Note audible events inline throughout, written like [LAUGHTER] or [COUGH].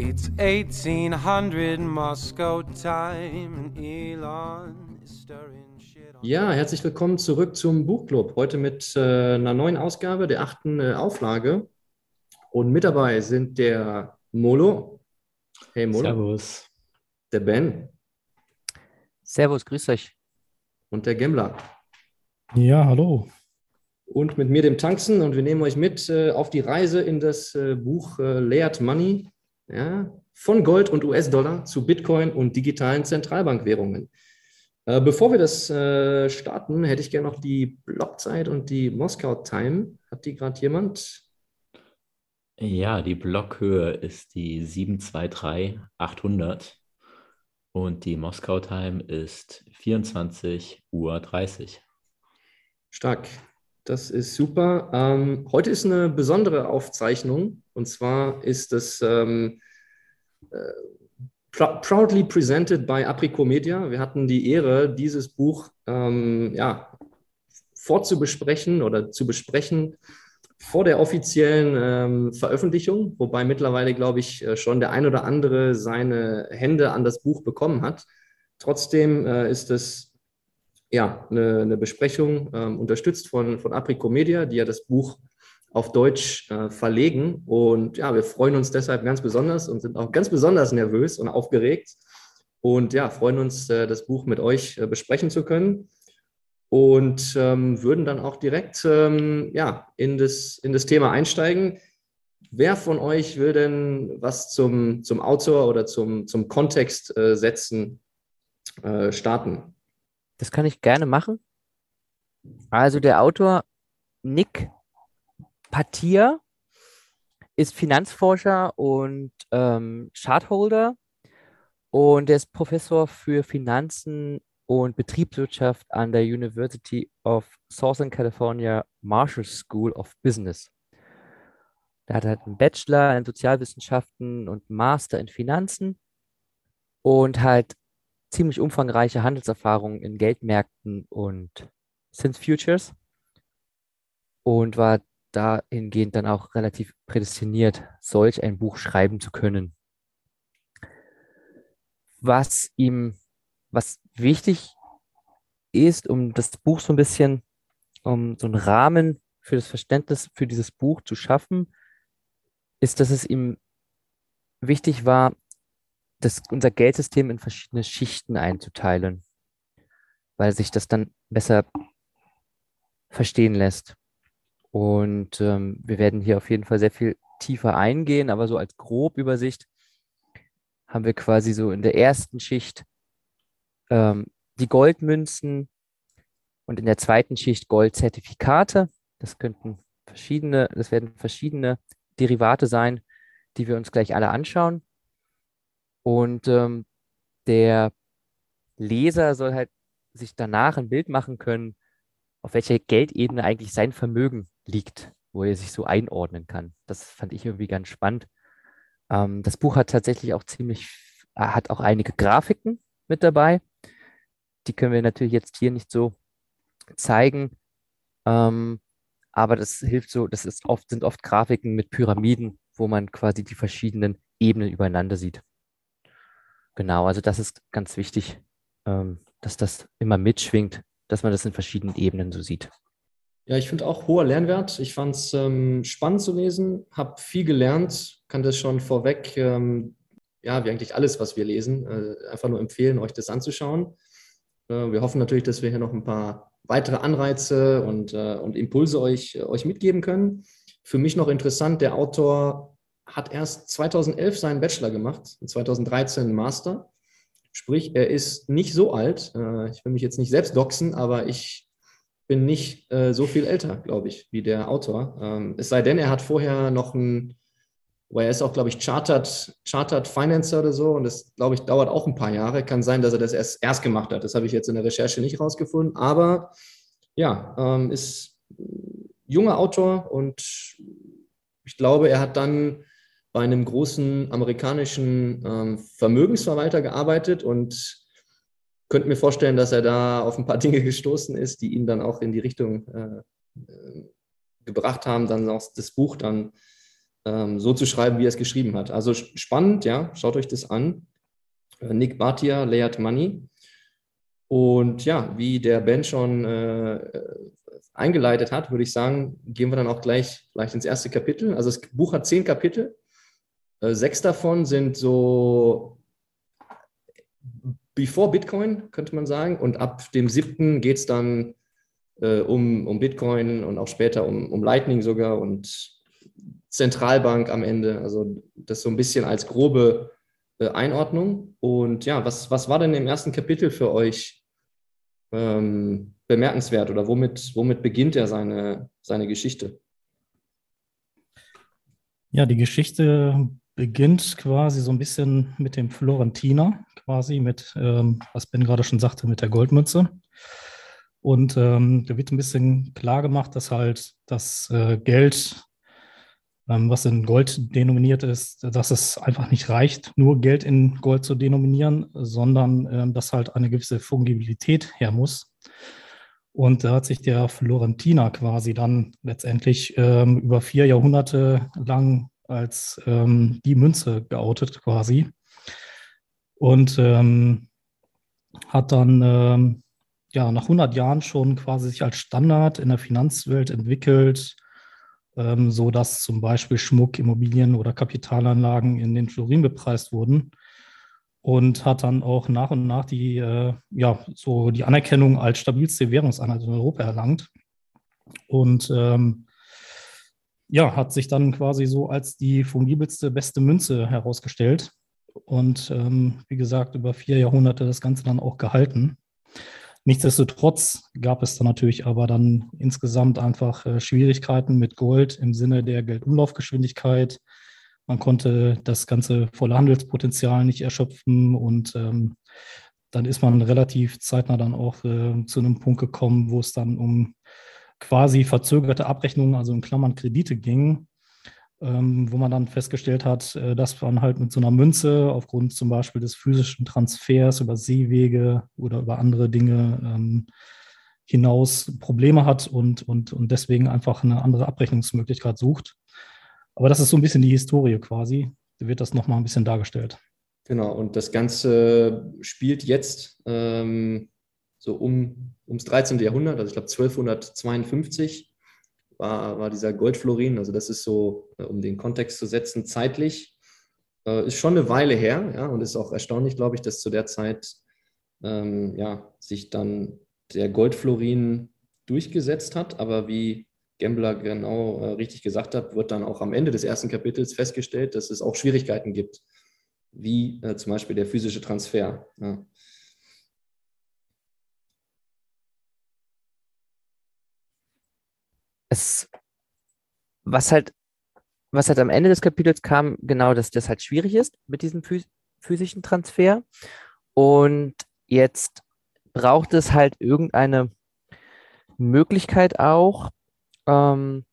It's 1800 Moscow time and Elon is stirring shit on Ja, herzlich willkommen zurück zum Buchclub. Heute mit äh, einer neuen Ausgabe, der achten äh, Auflage. Und mit dabei sind der Molo. Hey Molo. Servus. Der Ben Servus, grüß euch. und der Gemmler. Ja, hallo. Und mit mir, dem Tanzen. Und wir nehmen euch mit äh, auf die Reise in das äh, Buch äh, Layered Money. Ja, von Gold und US-Dollar zu Bitcoin und digitalen Zentralbankwährungen. Äh, bevor wir das äh, starten, hätte ich gerne noch die Blockzeit und die Moskau Time. Hat die gerade jemand? Ja, die Blockhöhe ist die 723-800 und die Moskau Time ist 24.30 Uhr. Stark. Das ist super. Ähm, heute ist eine besondere Aufzeichnung und zwar ist es ähm, äh, prou- proudly presented by Aprico Media. Wir hatten die Ehre, dieses Buch ähm, ja, vorzubesprechen oder zu besprechen vor der offiziellen ähm, Veröffentlichung, wobei mittlerweile, glaube ich, äh, schon der ein oder andere seine Hände an das Buch bekommen hat. Trotzdem äh, ist es ja, eine, eine Besprechung, ähm, unterstützt von, von Aprico Media, die ja das Buch auf Deutsch äh, verlegen. Und ja, wir freuen uns deshalb ganz besonders und sind auch ganz besonders nervös und aufgeregt. Und ja, freuen uns, äh, das Buch mit euch äh, besprechen zu können. Und ähm, würden dann auch direkt ähm, ja, in, das, in das Thema einsteigen. Wer von euch will denn was zum, zum Autor oder zum, zum Kontext äh, setzen äh, starten? Das kann ich gerne machen. Also der Autor Nick Patia ist Finanzforscher und ähm, Chartholder und er ist Professor für Finanzen und Betriebswirtschaft an der University of Southern California Marshall School of Business. Er hat halt einen Bachelor in Sozialwissenschaften und Master in Finanzen und halt ziemlich umfangreiche Handelserfahrung in Geldmärkten und Zinsfutures und war dahingehend dann auch relativ prädestiniert, solch ein Buch schreiben zu können. Was ihm, was wichtig ist, um das Buch so ein bisschen, um so einen Rahmen für das Verständnis für dieses Buch zu schaffen, ist, dass es ihm wichtig war, das, unser Geldsystem in verschiedene Schichten einzuteilen, weil sich das dann besser verstehen lässt. Und ähm, wir werden hier auf jeden Fall sehr viel tiefer eingehen, aber so als Grobübersicht haben wir quasi so in der ersten Schicht ähm, die Goldmünzen und in der zweiten Schicht Goldzertifikate. Das könnten verschiedene, das werden verschiedene Derivate sein, die wir uns gleich alle anschauen. Und ähm, der Leser soll halt sich danach ein Bild machen können, auf welcher Geldebene eigentlich sein Vermögen liegt, wo er sich so einordnen kann. Das fand ich irgendwie ganz spannend. Ähm, das Buch hat tatsächlich auch ziemlich, äh, hat auch einige Grafiken mit dabei. Die können wir natürlich jetzt hier nicht so zeigen. Ähm, aber das hilft so, das ist oft, sind oft Grafiken mit Pyramiden, wo man quasi die verschiedenen Ebenen übereinander sieht. Genau, also das ist ganz wichtig, ähm, dass das immer mitschwingt, dass man das in verschiedenen Ebenen so sieht. Ja, ich finde auch hoher Lernwert. Ich fand es ähm, spannend zu lesen, habe viel gelernt, kann das schon vorweg, ähm, ja, wie eigentlich alles, was wir lesen, äh, einfach nur empfehlen, euch das anzuschauen. Äh, wir hoffen natürlich, dass wir hier noch ein paar weitere Anreize und, äh, und Impulse euch, euch mitgeben können. Für mich noch interessant, der Autor hat erst 2011 seinen Bachelor gemacht und 2013 einen Master. Sprich, er ist nicht so alt. Äh, ich will mich jetzt nicht selbst doxen, aber ich bin nicht äh, so viel älter, glaube ich, wie der Autor. Ähm, es sei denn, er hat vorher noch ein, weil er ist auch, glaube ich, Chartered, Chartered Financer oder so und das, glaube ich, dauert auch ein paar Jahre. Kann sein, dass er das erst, erst gemacht hat. Das habe ich jetzt in der Recherche nicht rausgefunden. Aber ja, ähm, ist junger Autor und ich glaube, er hat dann bei einem großen amerikanischen ähm, Vermögensverwalter gearbeitet und könnte mir vorstellen, dass er da auf ein paar [LAUGHS] Dinge gestoßen ist, die ihn dann auch in die Richtung äh, äh, gebracht haben, dann auch das Buch dann ähm, so zu schreiben, wie er es geschrieben hat. Also spannend, ja, schaut euch das an. Äh, Nick Bhatia, Layered Money. Und ja, wie der Ben schon äh, eingeleitet hat, würde ich sagen, gehen wir dann auch gleich, gleich ins erste Kapitel. Also das Buch hat zehn Kapitel. Äh, sechs davon sind so before Bitcoin, könnte man sagen. Und ab dem siebten geht es dann äh, um, um Bitcoin und auch später um, um Lightning sogar und Zentralbank am Ende. Also das so ein bisschen als grobe äh, Einordnung. Und ja, was, was war denn im ersten Kapitel für euch ähm, bemerkenswert oder womit, womit beginnt er seine, seine Geschichte? Ja, die Geschichte beginnt quasi so ein bisschen mit dem Florentiner, quasi mit, ähm, was Ben gerade schon sagte, mit der Goldmünze. Und ähm, da wird ein bisschen klar gemacht, dass halt das äh, Geld, ähm, was in Gold denominiert ist, dass es einfach nicht reicht, nur Geld in Gold zu denominieren, sondern ähm, dass halt eine gewisse Fungibilität her muss. Und da hat sich der Florentiner quasi dann letztendlich ähm, über vier Jahrhunderte lang als ähm, die Münze geoutet quasi. Und ähm, hat dann ähm, ja nach 100 Jahren schon quasi sich als Standard in der Finanzwelt entwickelt, ähm, so dass zum Beispiel Schmuck, Immobilien oder Kapitalanlagen in den Florin bepreist wurden und hat dann auch nach und nach die, äh, ja, so die Anerkennung als stabilste Währungseinheit in Europa erlangt. Und ähm, ja, hat sich dann quasi so als die fungibelste, beste Münze herausgestellt. Und ähm, wie gesagt, über vier Jahrhunderte das Ganze dann auch gehalten. Nichtsdestotrotz gab es dann natürlich aber dann insgesamt einfach äh, Schwierigkeiten mit Gold im Sinne der Geldumlaufgeschwindigkeit, man konnte das ganze volle Handelspotenzial nicht erschöpfen und ähm, dann ist man relativ zeitnah dann auch äh, zu einem Punkt gekommen, wo es dann um quasi verzögerte Abrechnungen, also in Klammern Kredite ging, ähm, wo man dann festgestellt hat, äh, dass man halt mit so einer Münze aufgrund zum Beispiel des physischen Transfers über Seewege oder über andere Dinge ähm, hinaus Probleme hat und, und, und deswegen einfach eine andere Abrechnungsmöglichkeit sucht. Aber das ist so ein bisschen die Historie quasi. Da wird das nochmal ein bisschen dargestellt. Genau, und das Ganze spielt jetzt ähm, so um, ums 13. Jahrhundert, also ich glaube 1252 war, war dieser Goldflorin, also das ist so, äh, um den Kontext zu setzen, zeitlich, äh, ist schon eine Weile her, ja, und ist auch erstaunlich, glaube ich, dass zu der Zeit ähm, ja, sich dann der Goldflorin durchgesetzt hat, aber wie Gambler genau äh, richtig gesagt hat, wird dann auch am Ende des ersten Kapitels festgestellt, dass es auch Schwierigkeiten gibt, wie äh, zum Beispiel der physische Transfer. Ja. Es, was halt, was halt am Ende des Kapitels kam, genau, dass das halt schwierig ist mit diesem physischen Transfer. Und jetzt braucht es halt irgendeine Möglichkeit auch, ähm,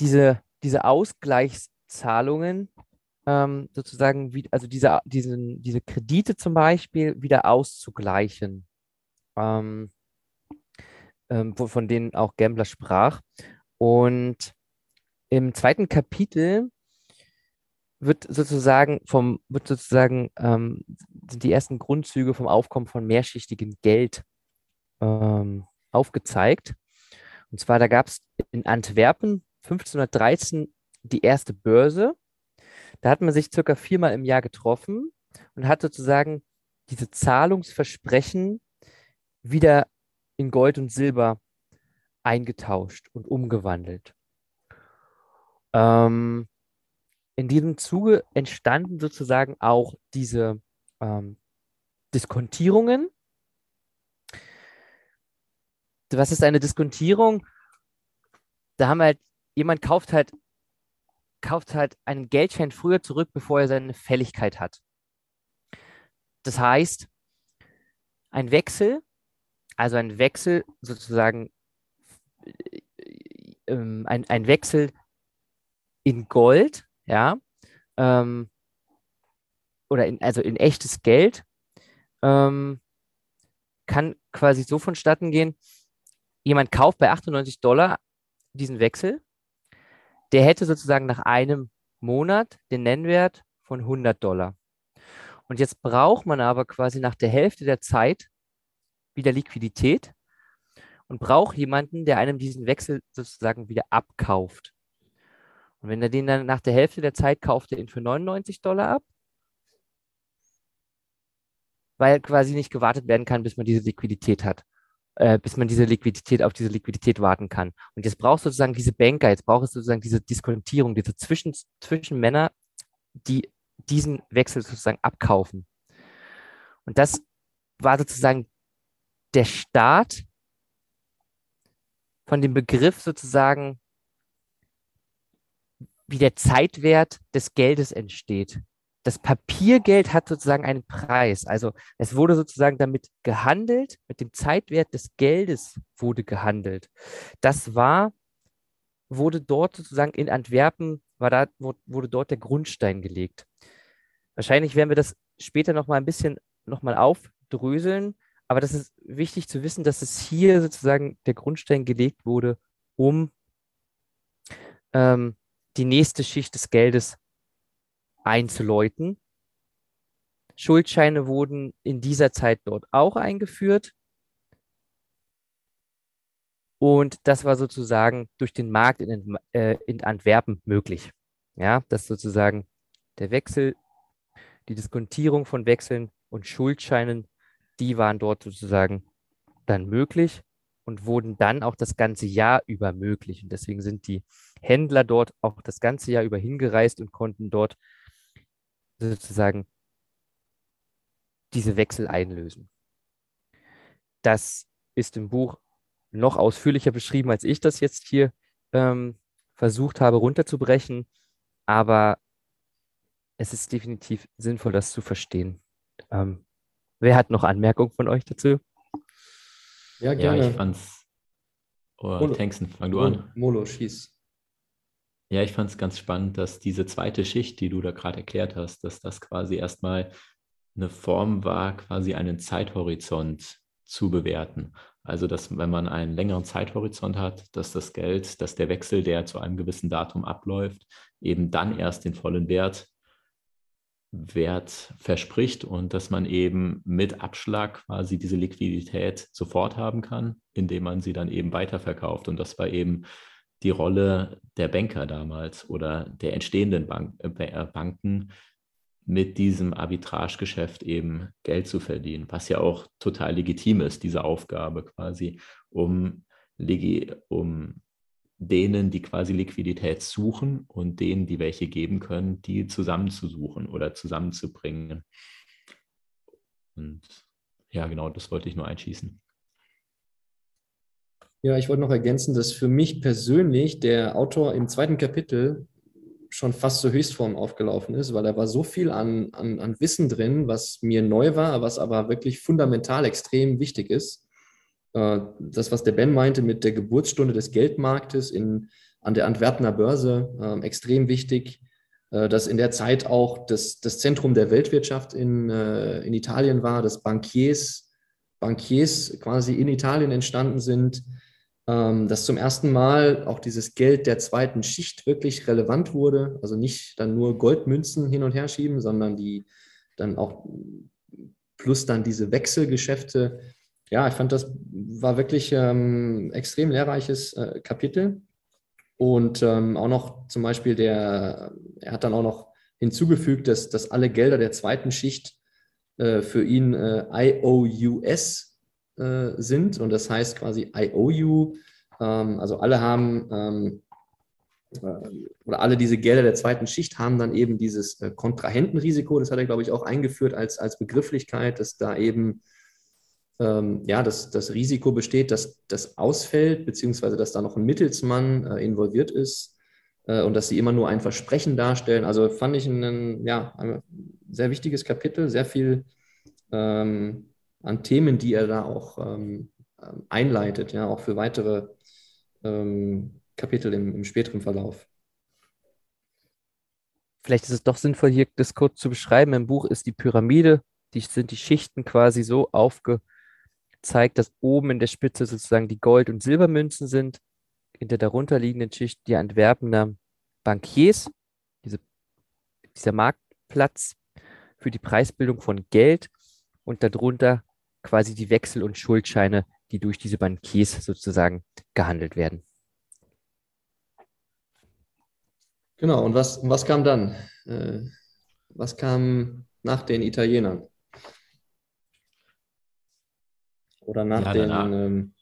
diese, diese Ausgleichszahlungen ähm, sozusagen, wie, also diese, diesen, diese Kredite zum Beispiel wieder auszugleichen, ähm, ähm, von denen auch Gambler sprach. Und im zweiten Kapitel wird sozusagen vom, wird sozusagen, ähm, sind die ersten Grundzüge vom Aufkommen von mehrschichtigem Geld ähm, aufgezeigt. Und zwar, da gab es in Antwerpen 1513 die erste Börse. Da hat man sich circa viermal im Jahr getroffen und hat sozusagen diese Zahlungsversprechen wieder in Gold und Silber eingetauscht und umgewandelt. Ähm, in diesem Zuge entstanden sozusagen auch diese ähm, Diskontierungen, was ist eine Diskontierung? Da haben halt, jemand kauft halt, kauft halt einen Geldschein früher zurück, bevor er seine Fälligkeit hat. Das heißt, ein Wechsel, also ein Wechsel sozusagen, ähm, ein, ein Wechsel in Gold, ja, ähm, oder in, also in echtes Geld, ähm, kann quasi so vonstatten gehen, jemand kauft bei 98 Dollar diesen Wechsel, der hätte sozusagen nach einem Monat den Nennwert von 100 Dollar. Und jetzt braucht man aber quasi nach der Hälfte der Zeit wieder Liquidität und braucht jemanden, der einem diesen Wechsel sozusagen wieder abkauft. Und wenn er den dann nach der Hälfte der Zeit kauft, er ihn für 99 Dollar ab, weil quasi nicht gewartet werden kann, bis man diese Liquidität hat, äh, bis man diese Liquidität auf diese Liquidität warten kann. Und jetzt brauchst du sozusagen diese Banker, jetzt brauchst du sozusagen diese Diskontierung, diese Zwischen, Zwischenmänner, die diesen Wechsel sozusagen abkaufen. Und das war sozusagen der Start von dem Begriff sozusagen, wie der Zeitwert des Geldes entsteht. Das Papiergeld hat sozusagen einen Preis. Also es wurde sozusagen damit gehandelt, mit dem Zeitwert des Geldes wurde gehandelt. Das war, wurde dort sozusagen in Antwerpen, war da, wurde dort der Grundstein gelegt. Wahrscheinlich werden wir das später nochmal ein bisschen nochmal aufdröseln, aber das ist wichtig zu wissen, dass es hier sozusagen der Grundstein gelegt wurde, um ähm, die nächste Schicht des Geldes einzuläuten. Schuldscheine wurden in dieser Zeit dort auch eingeführt. Und das war sozusagen durch den Markt in, äh, in Antwerpen möglich. Ja, dass sozusagen der Wechsel, die Diskontierung von Wechseln und Schuldscheinen die waren dort sozusagen dann möglich und wurden dann auch das ganze Jahr über möglich. Und deswegen sind die Händler dort auch das ganze Jahr über hingereist und konnten dort sozusagen diese Wechsel einlösen. Das ist im Buch noch ausführlicher beschrieben, als ich das jetzt hier ähm, versucht habe runterzubrechen. Aber es ist definitiv sinnvoll, das zu verstehen. Ähm, Wer hat noch Anmerkungen von euch dazu? Ja, gerne. Ja, ich fand's. Oh, Molo. Tanksen, fang du an. Molo, schieß. Ja, ich fand es ganz spannend, dass diese zweite Schicht, die du da gerade erklärt hast, dass das quasi erstmal eine Form war, quasi einen Zeithorizont zu bewerten. Also, dass wenn man einen längeren Zeithorizont hat, dass das Geld, dass der Wechsel, der zu einem gewissen Datum abläuft, eben dann erst den vollen Wert Wert verspricht und dass man eben mit Abschlag quasi diese Liquidität sofort haben kann, indem man sie dann eben weiterverkauft. Und das war eben die Rolle der Banker damals oder der entstehenden Bank, äh, äh Banken, mit diesem Arbitragegeschäft eben Geld zu verdienen, was ja auch total legitim ist, diese Aufgabe quasi, um, um denen, die quasi Liquidität suchen und denen, die welche geben können, die zusammenzusuchen oder zusammenzubringen. Und ja, genau, das wollte ich nur einschießen. Ja, ich wollte noch ergänzen, dass für mich persönlich der Autor im zweiten Kapitel schon fast zur Höchstform aufgelaufen ist, weil da war so viel an, an, an Wissen drin, was mir neu war, was aber wirklich fundamental extrem wichtig ist. Äh, das, was der Ben meinte mit der Geburtsstunde des Geldmarktes in, an der Antwerpener Börse, äh, extrem wichtig, äh, dass in der Zeit auch das, das Zentrum der Weltwirtschaft in, äh, in Italien war, dass Bankiers, Bankiers quasi in Italien entstanden sind, ähm, dass zum ersten Mal auch dieses Geld der zweiten Schicht wirklich relevant wurde, also nicht dann nur Goldmünzen hin und her schieben, sondern die dann auch plus dann diese Wechselgeschäfte ja, ich fand, das war wirklich ähm, extrem lehrreiches äh, Kapitel. Und ähm, auch noch zum Beispiel der, er hat dann auch noch hinzugefügt, dass, dass alle Gelder der zweiten Schicht äh, für ihn äh, IOUS äh, sind. Und das heißt quasi IOU, ähm, also alle haben, ähm, äh, oder alle diese Gelder der zweiten Schicht haben dann eben dieses äh, Kontrahentenrisiko, das hat er, glaube ich, auch eingeführt als, als Begrifflichkeit, dass da eben ähm, ja, das, das Risiko besteht, dass das ausfällt, beziehungsweise dass da noch ein Mittelsmann äh, involviert ist äh, und dass sie immer nur ein Versprechen darstellen. Also fand ich ein, ja, ein sehr wichtiges Kapitel, sehr viel ähm, an Themen, die er da auch ähm, einleitet, ja, auch für weitere ähm, Kapitel im, im späteren Verlauf. Vielleicht ist es doch sinnvoll, hier das kurz zu beschreiben. Im Buch ist die Pyramide, die sind die Schichten quasi so aufge, zeigt, dass oben in der Spitze sozusagen die Gold- und Silbermünzen sind, in der darunterliegenden Schicht die Antwerpener Bankiers, diese, dieser Marktplatz für die Preisbildung von Geld und darunter quasi die Wechsel- und Schuldscheine, die durch diese Bankiers sozusagen gehandelt werden. Genau, und was, was kam dann? Äh, was kam nach den Italienern? Oder nach Ja, den. Ähm,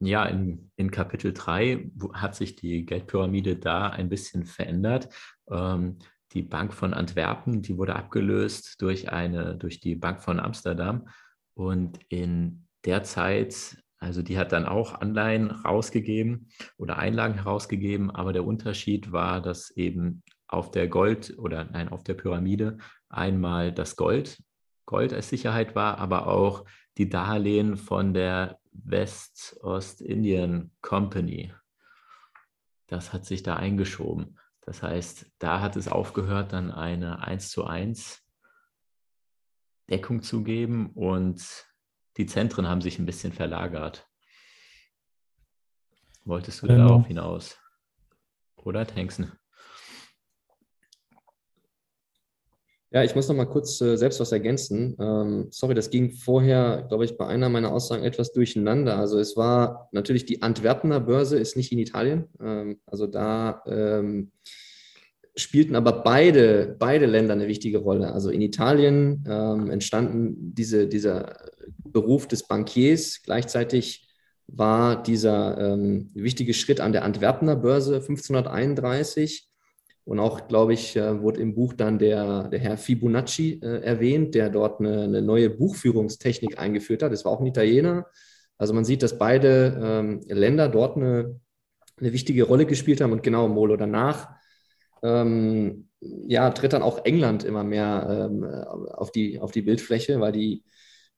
Ja, in, in Kapitel 3 wo- hat sich die Geldpyramide da ein bisschen verändert. Ähm, die Bank von Antwerpen, die wurde abgelöst durch eine, durch die Bank von Amsterdam. Und in der Zeit, also die hat dann auch Anleihen rausgegeben oder Einlagen herausgegeben, aber der Unterschied war, dass eben auf der Gold oder nein, auf der Pyramide einmal das Gold, Gold als Sicherheit war, aber auch die Darlehen von der West-Ost-Indien Company. Das hat sich da eingeschoben. Das heißt, da hat es aufgehört, dann eine 1 zu 1 Deckung zu geben und die Zentren haben sich ein bisschen verlagert. Wolltest du Genau. darauf hinaus? Oder Tanksen? Ja, ich muss noch mal kurz äh, selbst was ergänzen. Ähm, sorry, das ging vorher, glaube ich, bei einer meiner Aussagen etwas durcheinander. Also es war natürlich die Antwerpener Börse ist nicht in Italien. Ähm, also da ähm, spielten aber beide, beide Länder eine wichtige Rolle. Also in Italien ähm, entstanden diese, dieser Beruf des Bankiers. Gleichzeitig war dieser ähm, wichtige Schritt an der Antwerpener Börse 1531. Und auch, glaube ich, äh, wurde im Buch dann der, der Herr Fibonacci äh, erwähnt, der dort eine, eine neue Buchführungstechnik eingeführt hat. Das war auch ein Italiener. Also man sieht, dass beide ähm, Länder dort eine, eine wichtige Rolle gespielt haben. Und genau, Molo, danach ähm, ja, tritt dann auch England immer mehr ähm, auf, die, auf die Bildfläche, weil die,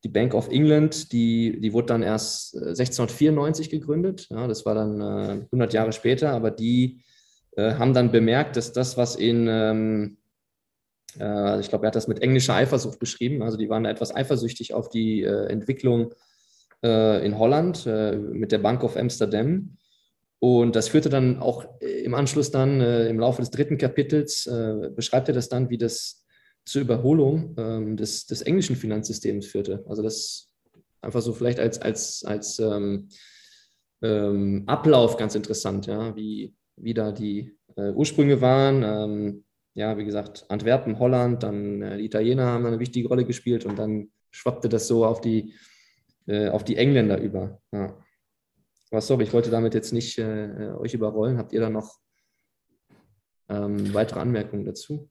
die Bank of England, die, die wurde dann erst äh, 1694 gegründet. Ja, das war dann äh, 100 Jahre später, aber die äh, haben dann bemerkt, dass das, was in, ähm, äh, ich glaube, er hat das mit englischer Eifersucht beschrieben, also die waren da etwas eifersüchtig auf die äh, Entwicklung äh, in Holland äh, mit der Bank of Amsterdam. Und das führte dann auch im Anschluss dann im Laufe des dritten Kapitels, beschreibt er das dann, wie das zur Überholung ähm, des, des englischen Finanzsystems führte. Also das einfach so vielleicht als, als, als ähm, ähm, Ablauf ganz interessant, ja, wie, wie da die äh, Ursprünge waren. Ähm, ja, wie gesagt, Antwerpen, Holland, dann äh, die Italiener haben eine wichtige Rolle gespielt und dann schwappte das so auf die, äh, auf die Engländer über. Ja. Was sorry, ich wollte damit jetzt nicht äh, euch überrollen. Habt ihr da noch ähm, weitere Anmerkungen dazu?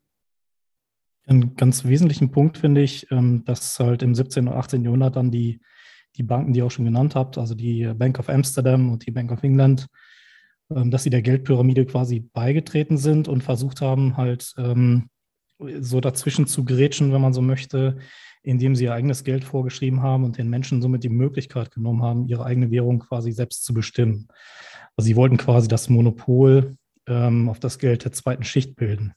Einen ganz wesentlichen Punkt finde ich, ähm, dass halt im 17. und 18. Jahrhundert dann die, die Banken, die ihr auch schon genannt habt, also die Bank of Amsterdam und die Bank of England, dass sie der Geldpyramide quasi beigetreten sind und versucht haben, halt ähm, so dazwischen zu grätschen, wenn man so möchte, indem sie ihr eigenes Geld vorgeschrieben haben und den Menschen somit die Möglichkeit genommen haben, ihre eigene Währung quasi selbst zu bestimmen. Also sie wollten quasi das Monopol ähm, auf das Geld der zweiten Schicht bilden.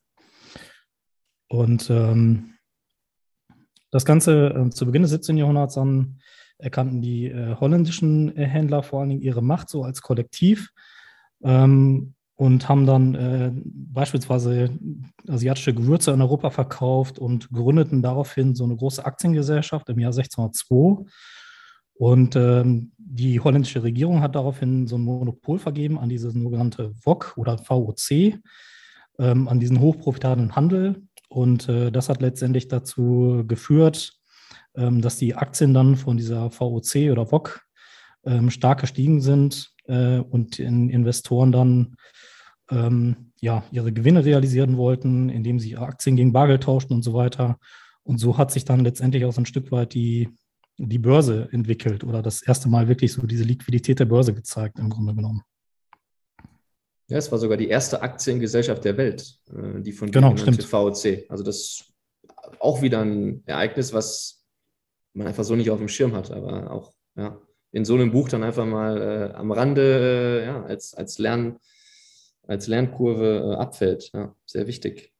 Und ähm, das Ganze äh, zu Beginn des 17. Jahrhunderts dann erkannten die äh, holländischen äh, Händler vor allen Dingen ihre Macht so als Kollektiv ähm, und haben dann äh, beispielsweise asiatische Gewürze in Europa verkauft und gründeten daraufhin so eine große Aktiengesellschaft im Jahr 1602. Und ähm, die holländische Regierung hat daraufhin so ein Monopol vergeben an diese sogenannte VOC oder VOC, ähm, an diesen hochprofitablen Handel. Und äh, das hat letztendlich dazu geführt, ähm, dass die Aktien dann von dieser VOC oder VOC ähm, stark gestiegen sind äh, und in Investoren dann ähm, ja, ihre Gewinne realisieren wollten, indem sie ihre Aktien gegen Bargeld tauschten und so weiter. Und so hat sich dann letztendlich auch so ein Stück weit die, die Börse entwickelt oder das erste Mal wirklich so diese Liquidität der Börse gezeigt, im Grunde genommen. Ja, es war sogar die erste Aktiengesellschaft der Welt, äh, die von Genau, stimmt. VOC. Also das ist auch wieder ein Ereignis, was man einfach so nicht auf dem Schirm hat, aber auch ja, in so einem Buch dann einfach mal äh, am Rande äh, ja, als, als, Lern, als Lernkurve äh, abfällt. Ja, sehr wichtig.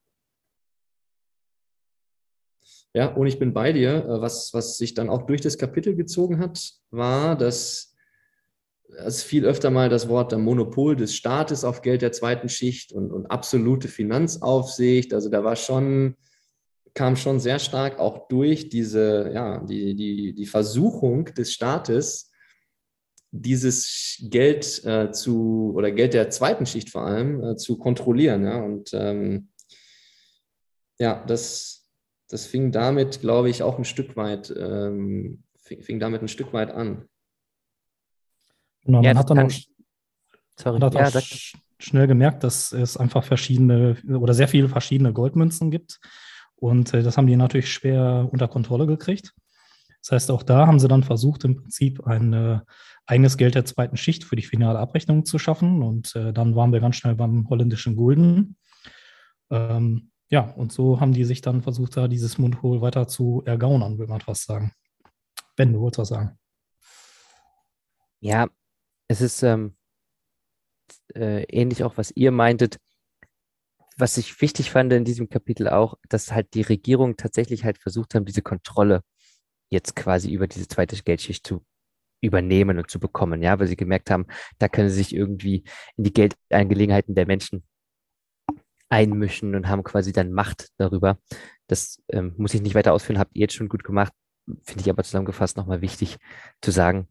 Ja, und ich bin bei dir. Äh, Was, was sich dann auch durch das Kapitel gezogen hat, war, dass es viel öfter mal das Wort Monopol des Staates auf Geld der zweiten Schicht und, und absolute Finanzaufsicht. Also da war schon, kam schon sehr stark auch durch diese, ja, die, die, die Versuchung des Staates, dieses Geld äh, zu, oder Geld der zweiten Schicht vor allem, äh, zu kontrollieren. Ja? Und ähm, ja, das, das fing damit, glaube ich, auch ein Stück weit, ähm, fing, fing, damit ein Stück weit an. Genau, man hat dann auch, sorry, man hat ja, auch schnell gemerkt, dass es einfach verschiedene oder sehr viele verschiedene Goldmünzen gibt. Und äh, das haben die natürlich schwer unter Kontrolle gekriegt. Das heißt, auch da haben sie dann versucht, im Prinzip ein äh, eigenes Geld der zweiten Schicht für die finale Abrechnung zu schaffen. Und äh, dann waren wir ganz schnell beim holländischen Gulden. Ähm, ja, und so haben die sich dann versucht, da dieses Monopol weiter zu ergaunern, will man fast sagen. Ben, du wolltest was sagen. Ja, es ist ähm, äh, ähnlich auch, was ihr meintet. Was ich wichtig fand in diesem Kapitel auch, dass halt die Regierung tatsächlich halt versucht haben, diese Kontrolle jetzt quasi über diese zweite Geldschicht zu übernehmen und zu bekommen, ja, weil sie gemerkt haben, da können sie sich irgendwie in die Geldangelegenheiten der Menschen einmischen und haben quasi dann Macht darüber. Das ähm, muss ich nicht weiter ausführen, habt ihr jetzt schon gut gemacht, finde ich aber zusammengefasst nochmal wichtig zu sagen,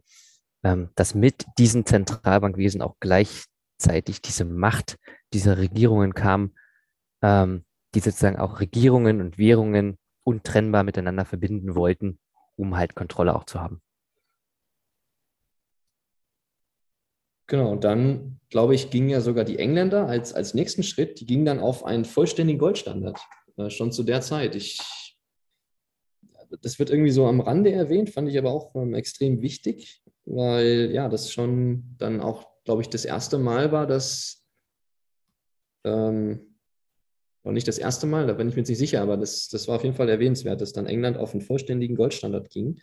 ähm, dass mit diesem Zentralbankwesen auch gleichzeitig diese Macht dieser Regierungen kam, ähm, die sozusagen auch Regierungen und Währungen untrennbar miteinander verbinden wollten um halt Kontrolle auch zu haben. Genau, dann, glaube ich, gingen ja sogar die Engländer als, als nächsten Schritt, die gingen dann auf einen vollständigen Goldstandard, äh, schon zu der Zeit. Ich, das wird irgendwie so am Rande erwähnt, fand ich aber auch ähm, extrem wichtig, weil ja, das schon dann auch, glaube ich, das erste Mal war, dass ähm, und nicht das erste Mal, da bin ich mir nicht sicher, aber das, das war auf jeden Fall erwähnenswert, dass dann England auf einen vollständigen Goldstandard ging,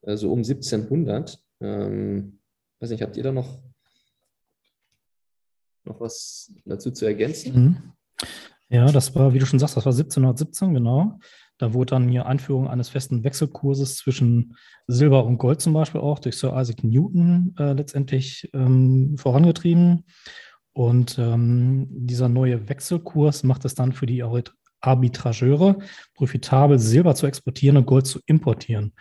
so also um 1700. Ähm, weiß nicht, habt ihr da noch, noch was dazu zu ergänzen? Mhm. Ja, das war, wie du schon sagst, das war 1717, genau. Da wurde dann hier Einführung eines festen Wechselkurses zwischen Silber und Gold zum Beispiel auch durch Sir Isaac Newton äh, letztendlich ähm, vorangetrieben. Und ähm, dieser neue Wechselkurs macht es dann für die Arbitrageure profitabel, Silber zu exportieren und Gold zu importieren.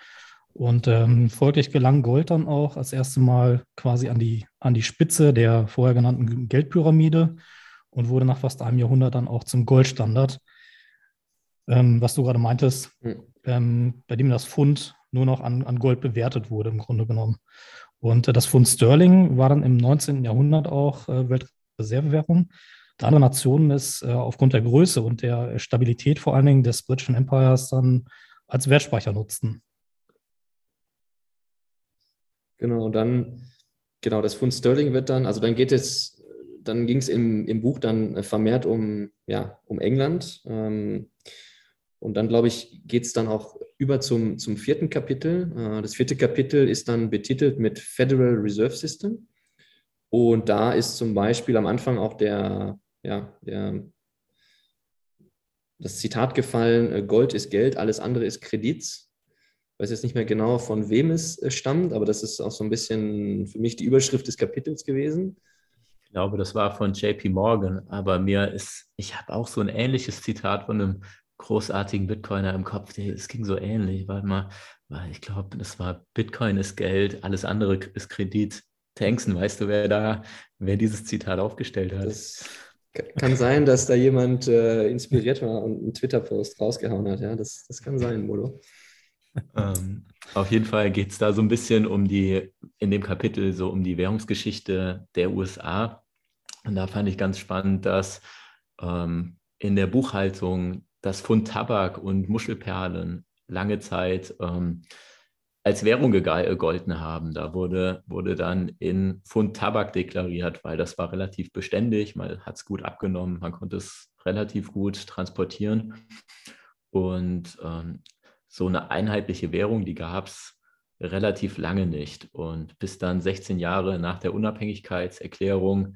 Und ähm, folglich gelang Gold dann auch als erstes Mal quasi an die, an die Spitze der vorher genannten Geldpyramide und wurde nach fast einem Jahrhundert dann auch zum Goldstandard. Ähm, was du gerade meintest, mhm. ähm, bei dem das Pfund nur noch an, an Gold bewertet wurde, im Grunde genommen. Und äh, das Pfund Sterling war dann im 19. Jahrhundert auch äh, Welt, Reservewährung. Der andere Nationen ist äh, aufgrund der Größe und der Stabilität vor allen Dingen des britischen Empires dann als Wertspeicher nutzten. Genau, und dann, genau, das Pfund Sterling wird dann, also dann geht es, dann ging es im, im Buch dann vermehrt um, ja, um England. Ähm, und dann, glaube ich, geht es dann auch über zum, zum vierten Kapitel. Äh, das vierte Kapitel ist dann betitelt mit Federal Reserve System. Und da ist zum Beispiel am Anfang auch der, ja, der, das Zitat gefallen, äh, Gold ist Geld, alles andere ist Kredit. Ich weiß jetzt nicht mehr genau, von wem es äh, stammt, aber das ist auch so ein bisschen für mich die Überschrift des Kapitels gewesen. Ich glaube, das war von JP Morgan, aber mir ist, ich habe auch so ein ähnliches Zitat von einem großartigen Bitcoiner im Kopf. Es ging so ähnlich, weil mal, ich glaube, das war Bitcoin ist Geld, alles andere ist Kredit. Tanksen, weißt du, wer da, wer dieses Zitat aufgestellt hat? Das kann sein, dass da jemand äh, inspiriert war und einen Twitter-Post rausgehauen hat. Ja, das, das kann sein, Modo. Ähm, auf jeden Fall geht es da so ein bisschen um die, in dem Kapitel so um die Währungsgeschichte der USA. Und da fand ich ganz spannend, dass ähm, in der Buchhaltung das Pfund Tabak und Muschelperlen lange Zeit ähm, als Währung gegolten haben. Da wurde, wurde dann in Pfund Tabak deklariert, weil das war relativ beständig, man hat es gut abgenommen, man konnte es relativ gut transportieren. Und ähm, so eine einheitliche Währung, die gab es relativ lange nicht. Und bis dann 16 Jahre nach der Unabhängigkeitserklärung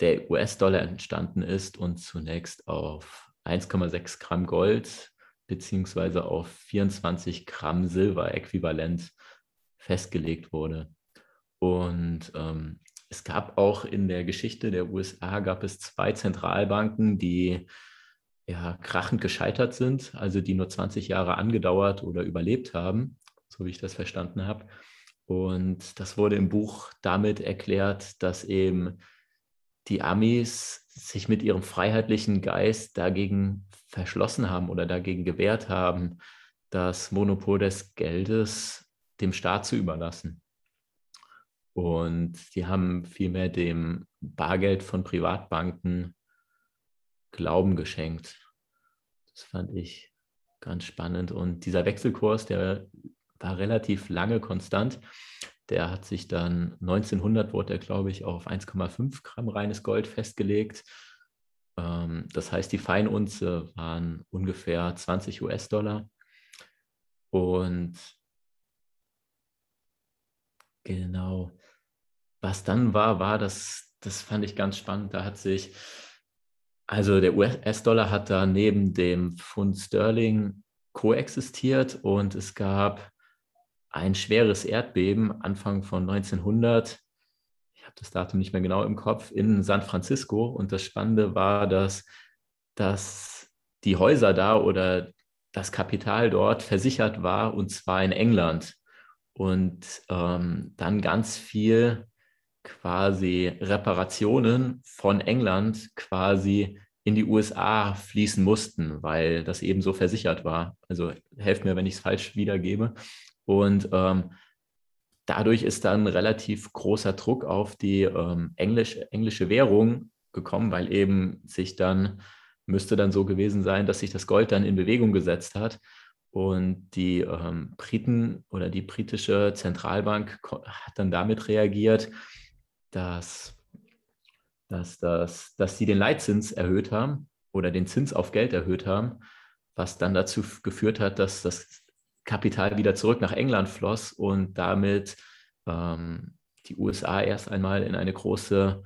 der US-Dollar entstanden ist und zunächst auf 1,6 Gramm Gold beziehungsweise auf 24 Gramm Silber äquivalent festgelegt wurde. Und ähm, es gab auch in der Geschichte der USA gab es zwei Zentralbanken, die ja krachend gescheitert sind, also die nur 20 Jahre angedauert oder überlebt haben, so wie ich das verstanden habe. Und das wurde im Buch damit erklärt, dass eben die Amis sich mit ihrem freiheitlichen Geist dagegen verschlossen haben oder dagegen gewehrt haben, das Monopol des Geldes dem Staat zu überlassen. Und die haben vielmehr dem Bargeld von Privatbanken Glauben geschenkt. Das fand ich ganz spannend. Und dieser Wechselkurs, der war relativ lange konstant. Der hat sich dann 1900 wurde er, glaube ich, auf 1,5 Gramm reines Gold festgelegt. Ähm, das heißt, die Feinunze waren ungefähr 20 US-Dollar. Und genau, was dann war, war das, das fand ich ganz spannend. Da hat sich, also der US-Dollar hat da neben dem Pfund Sterling koexistiert und es gab ein schweres Erdbeben Anfang von 1900. Ich habe das Datum nicht mehr genau im Kopf, in San Francisco. Und das Spannende war, dass, dass die Häuser da oder das Kapital dort versichert war, und zwar in England. Und ähm, dann ganz viel quasi Reparationen von England quasi in die USA fließen mussten, weil das eben so versichert war. Also helft mir, wenn ich es falsch wiedergebe. Und ähm, dadurch ist dann relativ großer Druck auf die ähm, Englisch, englische Währung gekommen, weil eben sich dann, müsste dann so gewesen sein, dass sich das Gold dann in Bewegung gesetzt hat. Und die ähm, Briten oder die britische Zentralbank hat dann damit reagiert, dass, dass, dass, dass sie den Leitzins erhöht haben oder den Zins auf Geld erhöht haben, was dann dazu geführt hat, dass das Kapital wieder zurück nach England floss und damit ähm, die USA erst einmal in eine große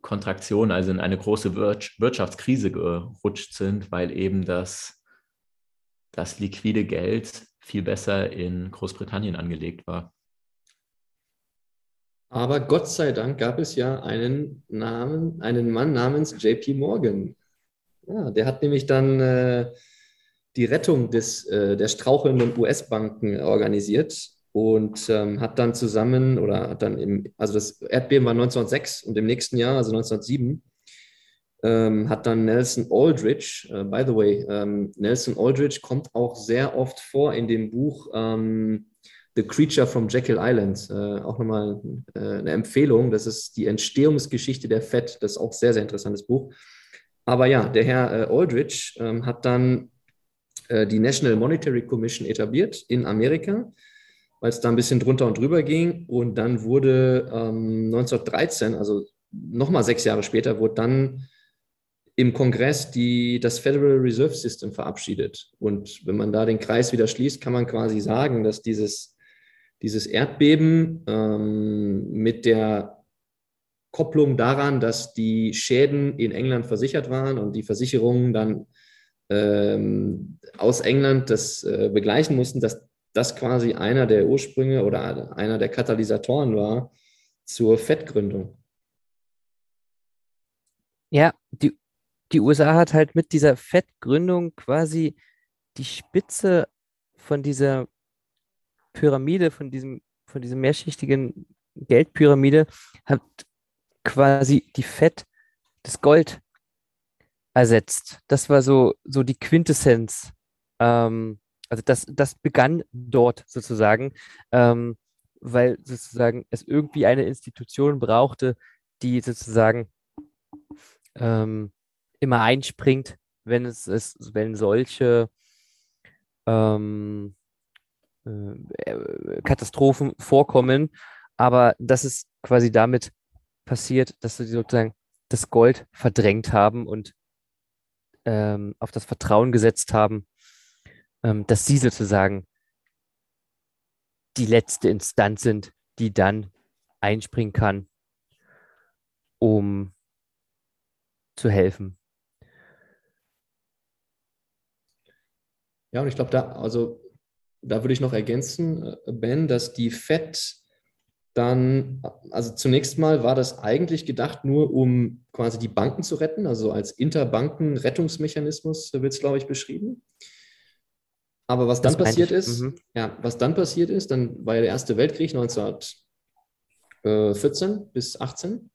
Kontraktion, also in eine große Wirtschaftskrise gerutscht sind, weil eben das, das liquide Geld viel besser in Großbritannien angelegt war. Aber Gott sei Dank gab es ja einen Namen, einen Mann namens JP Morgan. Ja, der hat nämlich dann äh, die Rettung des, äh, der strauchelnden US-Banken organisiert und ähm, hat dann zusammen oder hat dann im, also das Erdbeben war 1906 und im nächsten Jahr, also 1907, ähm, hat dann Nelson Aldrich, äh, by the way, ähm, Nelson Aldrich kommt auch sehr oft vor in dem Buch ähm, The Creature from Jekyll Island. Äh, auch nochmal äh, eine Empfehlung. Das ist die Entstehungsgeschichte der FED. Das ist auch sehr, sehr interessantes Buch. Aber ja, der Herr äh, Aldrich ähm, hat dann äh, die National Monetary Commission etabliert in Amerika, weil es da ein bisschen drunter und drüber ging. Und dann wurde ähm, 1913, also nochmal sechs Jahre später, wurde dann im Kongress die, das Federal Reserve System verabschiedet. Und wenn man da den Kreis wieder schließt, kann man quasi sagen, dass dieses, dieses Erdbeben ähm, mit der Kopplung daran, dass die Schäden in England versichert waren und die Versicherungen dann ähm, aus England das äh, begleichen mussten, dass das quasi einer der Ursprünge oder einer der Katalysatoren war zur Fettgründung. Ja, die, die USA hat halt mit dieser Fettgründung quasi die Spitze von dieser Pyramide, von diesem, von diesem mehrschichtigen Geldpyramide, hat quasi die Fett das Gold ersetzt. Das war so, so die Quintessenz. Ähm, also das, das begann dort sozusagen, ähm, weil sozusagen es irgendwie eine Institution brauchte, die sozusagen ähm, immer einspringt, wenn es, es wenn solche ähm, äh, Katastrophen vorkommen. Aber das ist quasi damit passiert, dass sie sozusagen das Gold verdrängt haben und ähm, auf das Vertrauen gesetzt haben, ähm, dass sie sozusagen die letzte Instanz sind, die dann einspringen kann, um zu helfen. Ja, und ich glaube, da, also, da würde ich noch ergänzen, äh, Ben, dass die FED dann, also zunächst mal war das eigentlich gedacht nur, um quasi die Banken zu retten, also als Interbanken-Rettungsmechanismus wird es, glaube ich, beschrieben. Aber was dann passiert ich. ist, mhm. ja, was dann passiert ist, dann war ja der Erste Weltkrieg 1914 bis 18.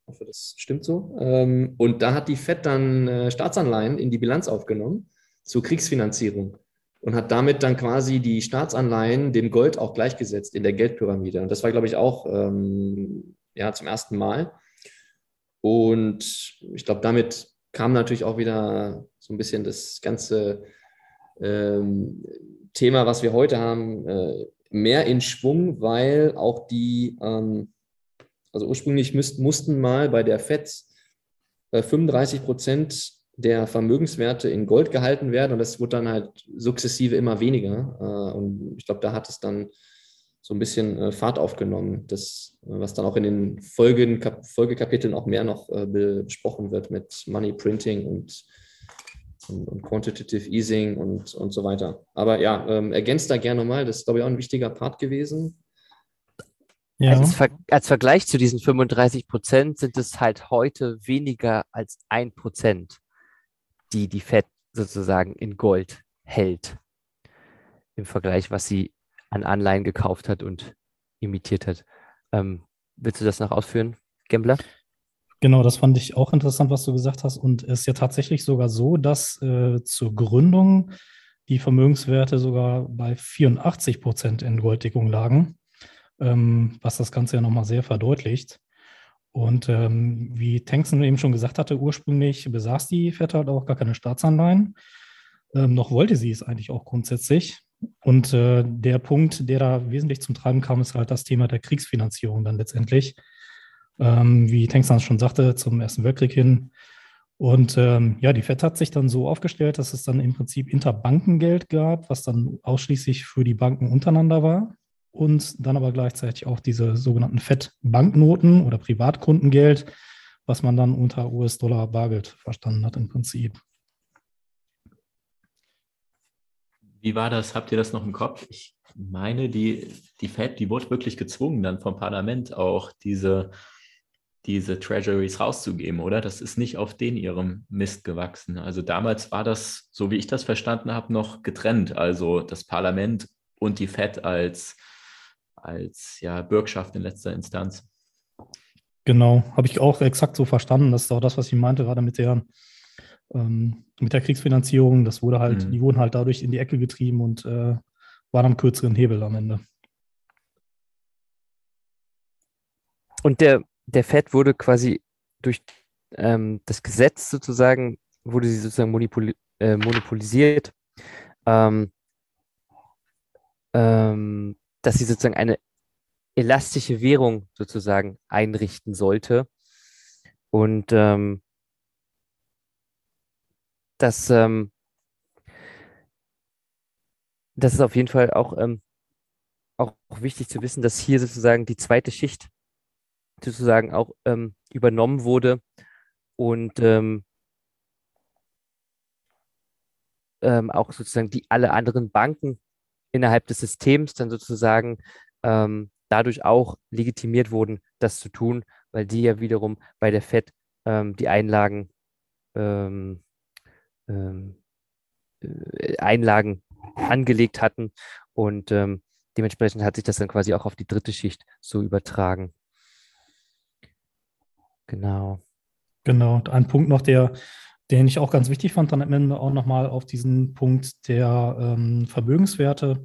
Ich hoffe, das stimmt so. Ähm, und da hat die FED dann äh, Staatsanleihen in die Bilanz aufgenommen zur Kriegsfinanzierung und hat damit dann quasi die Staatsanleihen dem Gold auch gleichgesetzt in der Geldpyramide. Und das war, glaube ich, auch ähm, ja, zum ersten Mal. Und ich glaube, damit kam natürlich auch wieder so ein bisschen das ganze ähm, Thema, was wir heute haben, äh, mehr in Schwung, weil auch die, ähm, also ursprünglich müsst, mussten mal bei der FED äh, 35 Prozent der Vermögenswerte in Gold gehalten werden und das wurde dann halt sukzessive immer weniger. Äh, und ich glaube, da hat es dann so ein bisschen äh, Fahrt aufgenommen, das, was dann auch in den Folgen, Folgekapiteln auch mehr noch äh, besprochen wird mit Money Printing und, und, und Quantitative Easing und, und so weiter. Aber ja, ähm, ergänzt da gerne nochmal, das ist, glaube ich, auch ein wichtiger Part gewesen. Ja. Als, Ver als, Vergleich zu diesen 35 Prozent sind es halt heute weniger als ein Prozent die die Fed sozusagen in Gold hält im Vergleich, was sie an Anleihen gekauft hat und imitiert hat. Ähm, willst du das noch ausführen, Gambler? Genau, das fand ich auch interessant, was du gesagt hast. Und es ist ja tatsächlich sogar so, dass äh, zur Gründung die Vermögenswerte sogar bei 84 Prozent in Golddeckung lagen, ähm, was das Ganze ja nochmal sehr verdeutlicht. Und ähm, wie Tankson eben schon gesagt hatte, ursprünglich besaß die FED halt auch gar keine Staatsanleihen. Ähm, noch wollte sie es eigentlich auch grundsätzlich. Und äh, der Punkt, der da wesentlich zum Treiben kam, ist halt das Thema der Kriegsfinanzierung dann letztendlich. Ähm, wie Tankson schon sagte, zum Ersten Weltkrieg hin. Und ähm, ja, die FED hat sich dann so aufgestellt, dass es dann im Prinzip Interbankengeld gab, was dann ausschließlich für die Banken untereinander war und dann aber gleichzeitig auch diese sogenannten FED-Banknoten oder Privatkundengeld, was man dann unter US-Dollar Bargeld verstanden hat im Prinzip. Wie war das? Habt ihr das noch im Kopf? Ich meine, die, die Fed, die wurde wirklich gezwungen, dann vom Parlament auch diese, diese Treasuries rauszugeben, oder? Das ist nicht auf den ihrem Mist gewachsen. Also damals war das, so wie ich das verstanden habe, noch getrennt. Also das Parlament und die Fed als als ja, Bürgschaft in letzter Instanz. Genau, habe ich auch exakt so verstanden. Das ist auch das, was ich meinte, gerade mit der, ähm, mit der Kriegsfinanzierung. Das wurde halt, mhm. die wurden halt dadurch in die Ecke getrieben und äh, waren am kürzeren Hebel am Ende. Und der, der Fed wurde quasi durch ähm, das Gesetz sozusagen, wurde sie sozusagen monopoli äh, monopolisiert. Ähm, ähm, dass sie sozusagen eine elastische Währung sozusagen einrichten sollte. Und ähm, das, ähm, das ist auf jeden Fall auch, ähm, auch wichtig zu wissen, dass hier sozusagen die zweite Schicht sozusagen auch ähm, übernommen wurde und ähm, ähm, auch sozusagen die alle anderen Banken innerhalb des Systems dann sozusagen ähm, dadurch auch legitimiert wurden, das zu tun, weil die ja wiederum bei der FED ähm, die Einlagen, ähm, ähm äh, Einlagen angelegt hatten und ähm, dementsprechend hat sich das dann quasi auch auf die dritte Schicht so übertragen. Genau. Genau. Ein Punkt noch, der den ich auch ganz wichtig fand, dann am Ende auch nochmal auf diesen Punkt der ähm, Vermögenswerte.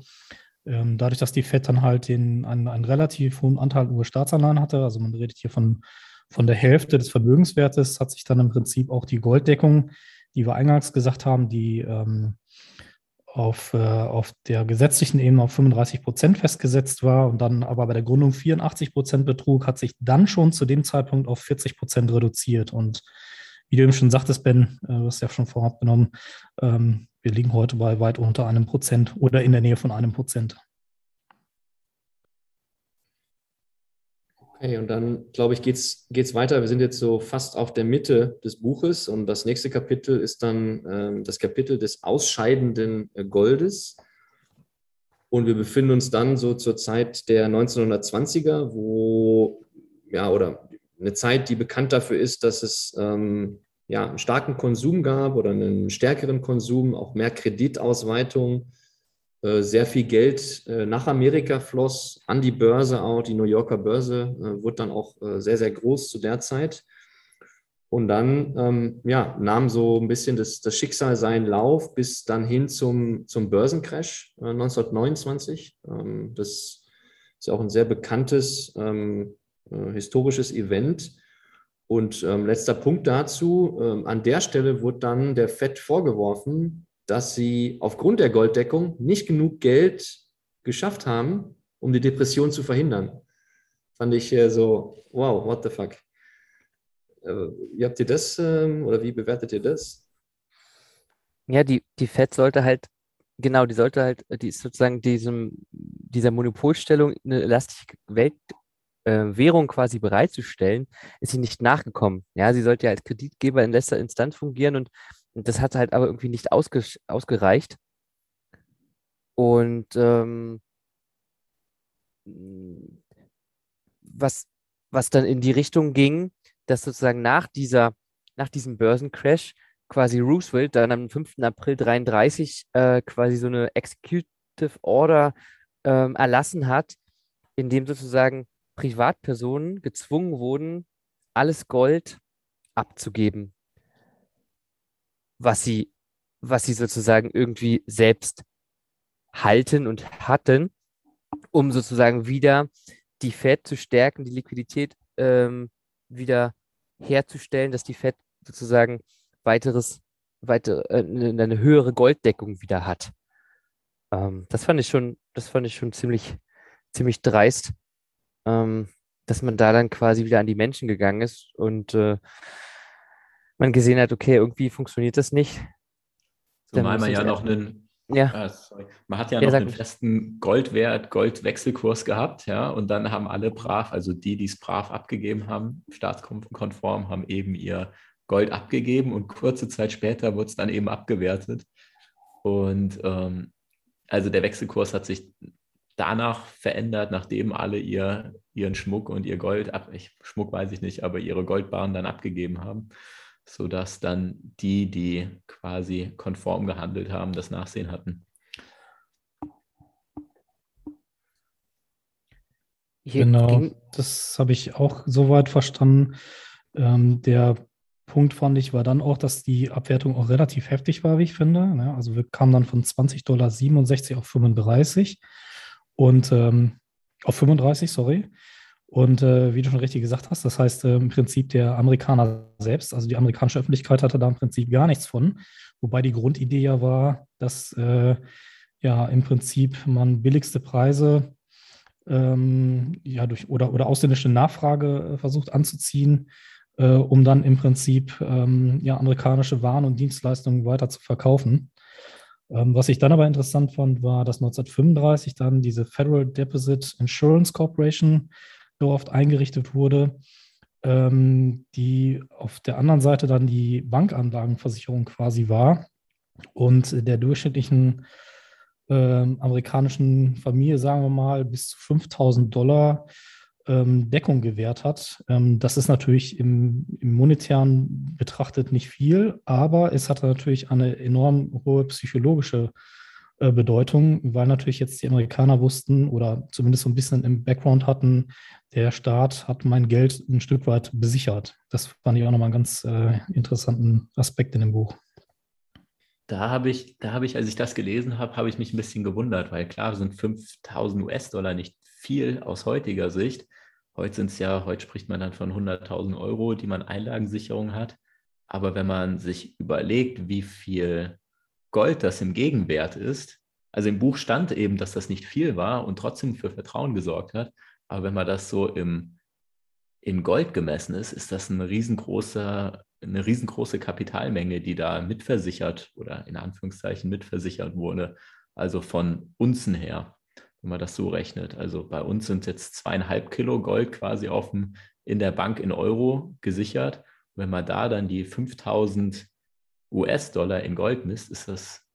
Ähm, dadurch, dass die FED dann halt den, einen, einen relativ hohen Anteil US-Staatsanleihen hatte, also man redet hier von, von der Hälfte des Vermögenswertes, hat sich dann im Prinzip auch die Golddeckung, die wir eingangs gesagt haben, die ähm, auf, äh, auf der gesetzlichen Ebene auf 35 Prozent festgesetzt war und dann aber bei der Gründung 84 Prozent betrug, hat sich dann schon zu dem Zeitpunkt auf 40 Prozent reduziert. Und wie du eben schon sagtest, Ben, äh, du hast ja schon vorab genommen, ähm, wir liegen heute bei weit unter einem Prozent oder in der Nähe von einem Prozent. Okay, und dann, glaube ich, geht es weiter. Wir sind jetzt so fast auf der Mitte des Buches und das nächste Kapitel ist dann ähm, das Kapitel des ausscheidenden äh, Goldes. Und wir befinden uns dann so zur Zeit der 1920er, wo, ja, oder eine Zeit, die bekannt dafür ist, dass es ähm, ja, einen starken Konsum gab oder einen stärkeren Konsum, auch mehr Kreditausweitung, äh, sehr viel Geld äh, nach Amerika floss, an die Börse auch. Die New Yorker Börse äh, wurde dann auch äh, sehr, sehr groß zu der Zeit. Und dann ja, nahm so ein bisschen das, das Schicksal seinen Lauf bis dann hin zum, zum Börsencrash 1929. Ähm, das ist ja auch ein sehr bekanntes ähm, historisches Event. Und ähm, letzter Punkt dazu, ähm, an der Stelle wurde dann der FED vorgeworfen, dass sie aufgrund der Golddeckung nicht genug Geld geschafft haben, um die Depression zu verhindern. Fand ich äh, so, wow, what the fuck. Äh, wie habt ihr das ähm, oder wie bewertet ihr das? Ja, die, die FED sollte halt, genau, die sollte halt, die ist sozusagen diesem, dieser Monopolstellung eine elastische Welt, äh, Währung quasi bereitzustellen, ist sie nicht nachgekommen. Ja, sie sollte ja als Kreditgeber in letzter Instanz fungieren und, das hat halt aber irgendwie nicht ausge, ausgereicht. Und ähm, was, was dann in die Richtung ging, dass sozusagen nach dieser, nach diesem Börsencrash quasi Roosevelt dann am 5. April 33 äh, quasi so eine Executive Order ähm, erlassen hat, in dem sozusagen Privatpersonen gezwungen wurden, alles Gold abzugeben, was sie, was sie sozusagen irgendwie selbst halten und hatten, um sozusagen wieder die Fed zu stärken, die Liquidität ähm, wieder herzustellen, dass die Fed sozusagen weiteres, weiter, äh, eine höhere Golddeckung wieder hat. Ähm, das fand ich schon, das fand ich schon ziemlich, ziemlich dreist ähm, dass man da dann quasi wieder an die Menschen gegangen ist und äh, man gesehen hat, okay, irgendwie funktioniert das nicht. Zumal man ja noch einen, ja. Ah, man hat ja, ja noch einen festen Goldwert, Goldwechselkurs gehabt, ja, und dann haben alle brav, also die, die es brav abgegeben haben, staatskonform, haben eben ihr Gold abgegeben und kurze Zeit später wurde es dann eben abgewertet. Und ähm, also der Wechselkurs hat sich danach verändert, nachdem alle ihr, ihren Schmuck und ihr Gold, ab, ich, Schmuck weiß ich nicht, aber ihre Goldbarren dann abgegeben haben, sodass dann die, die quasi konform gehandelt haben, das Nachsehen hatten. genau, das habe ich auch soweit verstanden. Ähm, der Punkt fand ich war dann auch, dass die Abwertung auch relativ heftig war, wie ich finde. Ja, also wir kamen dann von 20 Dollar 67 auf 35. Und ähm, auf 35, sorry. Und äh, wie du schon richtig gesagt hast, das heißt äh, im Prinzip der Amerikaner selbst, also die amerikanische Öffentlichkeit hatte da im Prinzip gar nichts von. Wobei die Grundidee ja war, dass äh, ja im Prinzip man billigste Preise ähm, ja, durch, oder, oder ausländische Nachfrage äh, versucht anzuziehen, äh, um dann im Prinzip ähm, ja, amerikanische Waren und Dienstleistungen weiter zu verkaufen. Ähm, was ich dann aber interessant fand, war, dass 1935 dann diese Federal Deposit Insurance Corporation dort eingerichtet wurde, ähm, die auf der anderen Seite dann die Bankanlagenversicherung quasi war und der durchschnittlichen äh, amerikanischen Familie, sagen wir mal, bis zu 5000 Dollar Deckung gewährt hat. Ähm, das ist natürlich im, im, monetären betrachtet nicht viel, aber es hatte natürlich eine enorm hohe psychologische äh, Bedeutung, weil natürlich jetzt die Amerikaner wussten oder zumindest so ein bisschen im Background hatten, der Staat hat mein Geld ein Stück weit besichert. Das fand ich auch nochmal einen ganz äh, interessanten Aspekt in dem Buch. Da habe ich, da habe ich, als ich das gelesen habe, habe ich mich ein bisschen gewundert, weil klar sind 5000 US-Dollar nicht viel aus heutiger Sicht. Heute sind es ja, heute spricht man dann von 100.000 Euro, die man Einlagensicherung hat. Aber wenn man sich überlegt, wie viel Gold das im Gegenwert ist, also im Buch stand eben, dass das nicht viel war und trotzdem für Vertrauen gesorgt hat. Aber wenn man das so im, in Gold gemessen ist, ist das eine riesengroße, eine riesengroße Kapitalmenge, die da mitversichert oder in Anführungszeichen mitversichert wurde. Also von Unzen her wenn man das so rechnet. Also bei uns sind jetzt zweieinhalb Kilo Gold quasi auf dem, in der Bank in Euro gesichert. Und wenn man da dann die 5000 US-Dollar in Gold misst, ist das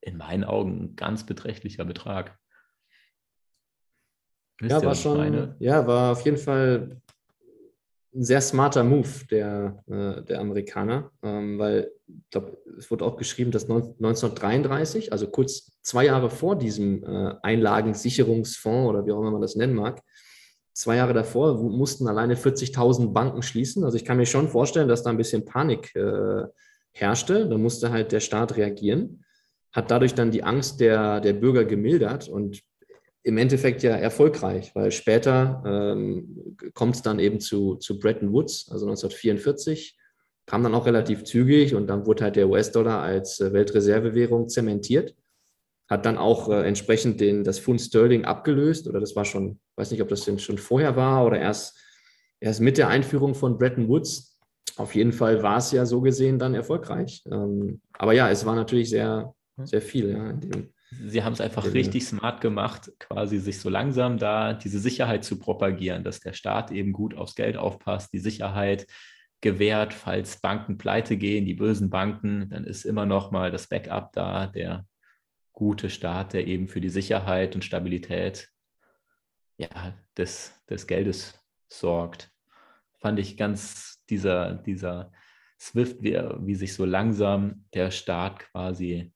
in meinen Augen ein ganz beträchtlicher Betrag. Wisst ja, war schon, ja, war auf jeden Fall ein sehr smarter Move der, äh, der Amerikaner, ähm, weil ich es wurde auch geschrieben, dass 1933, also kurz zwei Jahre vor diesem äh, Einlagensicherungsfonds oder wie auch immer man das nennen mag, zwei Jahre davor mussten alleine 40.000 Banken schließen. Also ich kann mir schon vorstellen, dass da ein bisschen Panik äh, herrschte. Da musste halt der Staat reagieren, hat dadurch dann die Angst der, der Bürger gemildert und im Endeffekt ja erfolgreich, weil später ähm, kommt es dann eben zu, zu Bretton Woods, also 1944, kam dann auch relativ zügig und dann wurde halt der US-Dollar als äh, Weltreservewährung zementiert, hat dann auch äh, entsprechend den, das Pfund Sterling abgelöst oder das war schon, weiß nicht, ob das denn schon vorher war oder erst, erst mit der Einführung von Bretton Woods. Auf jeden Fall war es ja so gesehen dann erfolgreich. Ähm, aber ja, es war natürlich sehr, sehr viel. Ja, in dem, Sie haben es einfach Genau. richtig smart gemacht, quasi sich so langsam da diese Sicherheit zu propagieren, dass der Staat eben gut aufs Geld aufpasst, die Sicherheit gewährt, falls Banken pleite gehen, die bösen Banken, dann ist immer noch mal das Backup da, der gute Staat, der eben für die Sicherheit und Stabilität ja, des, des Geldes sorgt. Fand ich ganz dieser, dieser Swift, wie, wie sich so langsam der Staat quasi